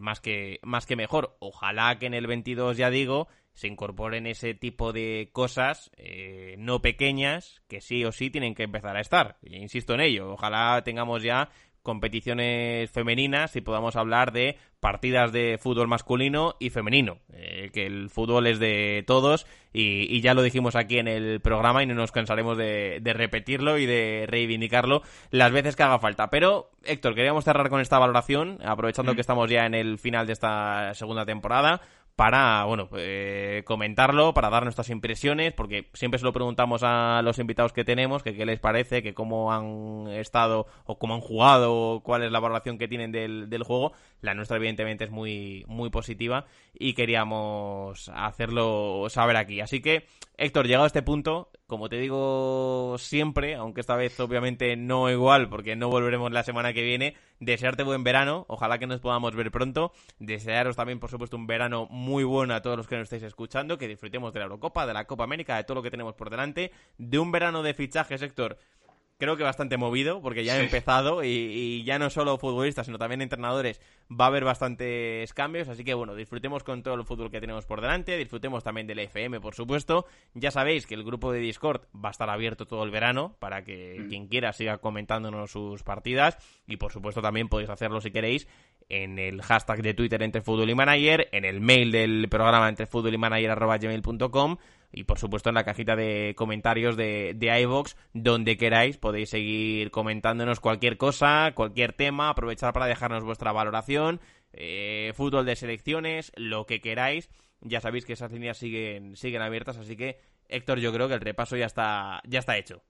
más, que, más que mejor. Ojalá que en el 22, ya digo, se incorporen ese tipo de cosas eh, no pequeñas que sí o sí tienen que empezar a estar. insisto en ello. Ojalá tengamos ya competiciones femeninas y podamos hablar de partidas de fútbol masculino y femenino, eh, que el fútbol es de todos y, ya lo dijimos aquí en el programa y no nos cansaremos de, repetirlo y de reivindicarlo las veces que haga falta. Pero, Héctor, queríamos cerrar con esta valoración, aprovechando mm. que estamos ya en el final de esta segunda temporada para, bueno, eh, comentarlo, para dar nuestras impresiones, porque siempre se lo preguntamos a los invitados que tenemos, que qué les parece, que cómo han estado o cómo han jugado, o cuál es la valoración que tienen del, del juego. La nuestra, evidentemente, es muy, muy positiva y queríamos hacerlo saber aquí. Así que, Héctor, llegado a este punto, como te digo siempre, aunque esta vez obviamente no igual, porque no volveremos la semana que viene, desearte buen verano, ojalá que nos podamos ver pronto, desearos también, por supuesto, un verano muy bueno a todos los que nos estáis escuchando, que disfrutemos de la Eurocopa, de la Copa América, de todo lo que tenemos por delante, de un verano de fichajes, Héctor, creo que bastante movido, porque ya ha empezado y, ya no solo futbolistas, sino también entrenadores, va a haber bastantes cambios, así que bueno, disfrutemos con todo el fútbol que tenemos por delante, disfrutemos también del FM, por supuesto. Ya sabéis que el grupo de Discord va a estar abierto todo el verano para que mm. quien quiera siga comentándonos sus partidas y por supuesto también podéis hacerlo si queréis en el hashtag de Twitter entre fútbol y manager, en el mail del programa entre fútbol y manager y por supuesto en la cajita de comentarios de, de iVox, donde queráis podéis seguir comentándonos cualquier cosa, cualquier tema, aprovechar para dejarnos vuestra valoración, eh, fútbol de selecciones, lo que queráis. Ya sabéis que esas líneas siguen, siguen abiertas, así que Héctor, yo creo que el repaso ya está, ya está hecho.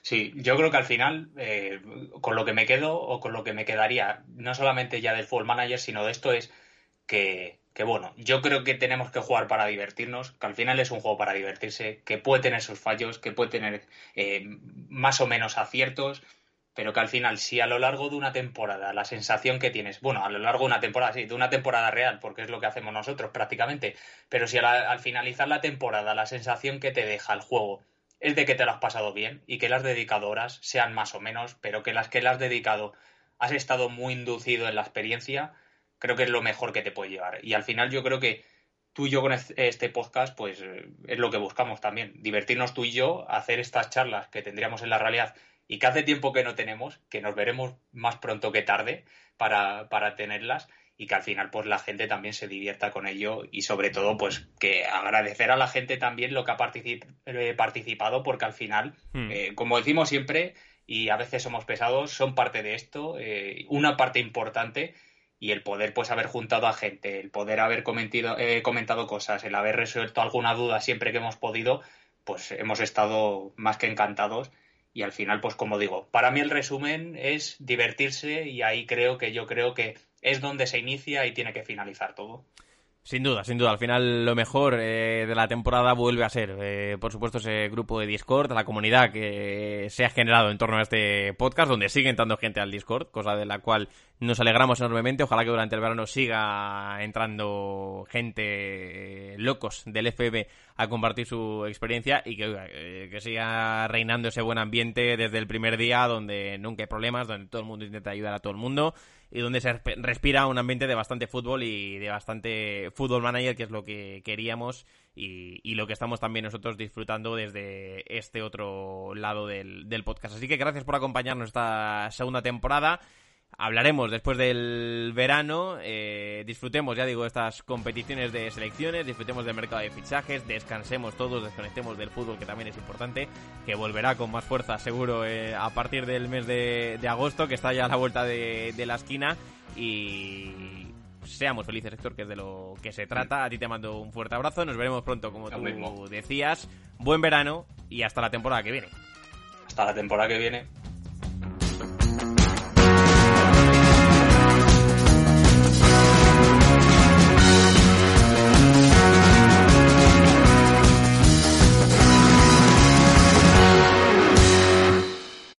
Sí, yo creo que al final, eh, con lo que me quedo o con lo que me quedaría, no solamente ya del Full Manager, sino de esto es que que bueno, yo creo que tenemos que jugar para divertirnos, que al final es un juego para divertirse, que puede tener sus fallos, que puede tener eh, más o menos aciertos, pero que al final, si a lo largo de una temporada la sensación que tienes, bueno, a lo largo de una temporada, sí, de una temporada real, porque es lo que hacemos nosotros prácticamente, pero si al finalizar la temporada la sensación que te deja el juego es de que te lo has pasado bien y que le has dedicado horas, sean más o menos, pero que las que le has dedicado has estado muy inducido en la experiencia, creo que es lo mejor que te puede llevar. Y al final yo creo que tú y yo con este podcast, pues eh, es lo que buscamos también, divertirnos tú y yo, hacer estas charlas que tendríamos en la realidad y que hace tiempo que no tenemos, que nos veremos más pronto que tarde para, para tenerlas y que al final pues la gente también se divierta con ello y sobre todo pues que agradecer a la gente también lo que ha eh, participado porque al final, hmm. eh, como decimos siempre y a veces somos pesados, son parte de esto, una parte importante y el poder pues haber juntado a gente, el poder haber eh, comentado cosas, el haber resuelto alguna duda siempre que hemos podido, pues hemos estado más que encantados y al final pues como digo, para mí el resumen es divertirse y ahí creo que yo creo que es donde se inicia y tiene que finalizar todo. Sin duda, sin duda. Al final lo mejor eh, de la temporada vuelve a ser, eh, por supuesto, ese grupo de Discord, la comunidad que se ha generado en torno a este podcast, donde sigue entrando gente al Discord, cosa de la cual nos alegramos enormemente. Ojalá que durante el verano siga entrando gente eh, locos del FB a compartir su experiencia y que, que siga reinando ese buen ambiente desde el primer día, donde nunca hay problemas, donde todo el mundo intenta ayudar a todo el mundo y donde se respira un ambiente de bastante fútbol y de bastante fútbol manager, que es lo que queríamos y, lo que estamos también nosotros disfrutando desde este otro lado del, del podcast. Así que gracias por acompañarnos esta segunda temporada hablaremos después del verano, eh, disfrutemos, ya digo, estas competiciones de selecciones, disfrutemos del mercado de fichajes, descansemos todos, desconectemos del fútbol, que también es importante, que volverá con más fuerza seguro eh, a partir del mes de, agosto, que está ya a la vuelta de, de la esquina y seamos felices, Héctor, que es de lo que se trata. A ti te mando un fuerte abrazo, nos veremos pronto, como tú decías. Buen verano y hasta la temporada que viene. Hasta la temporada que viene.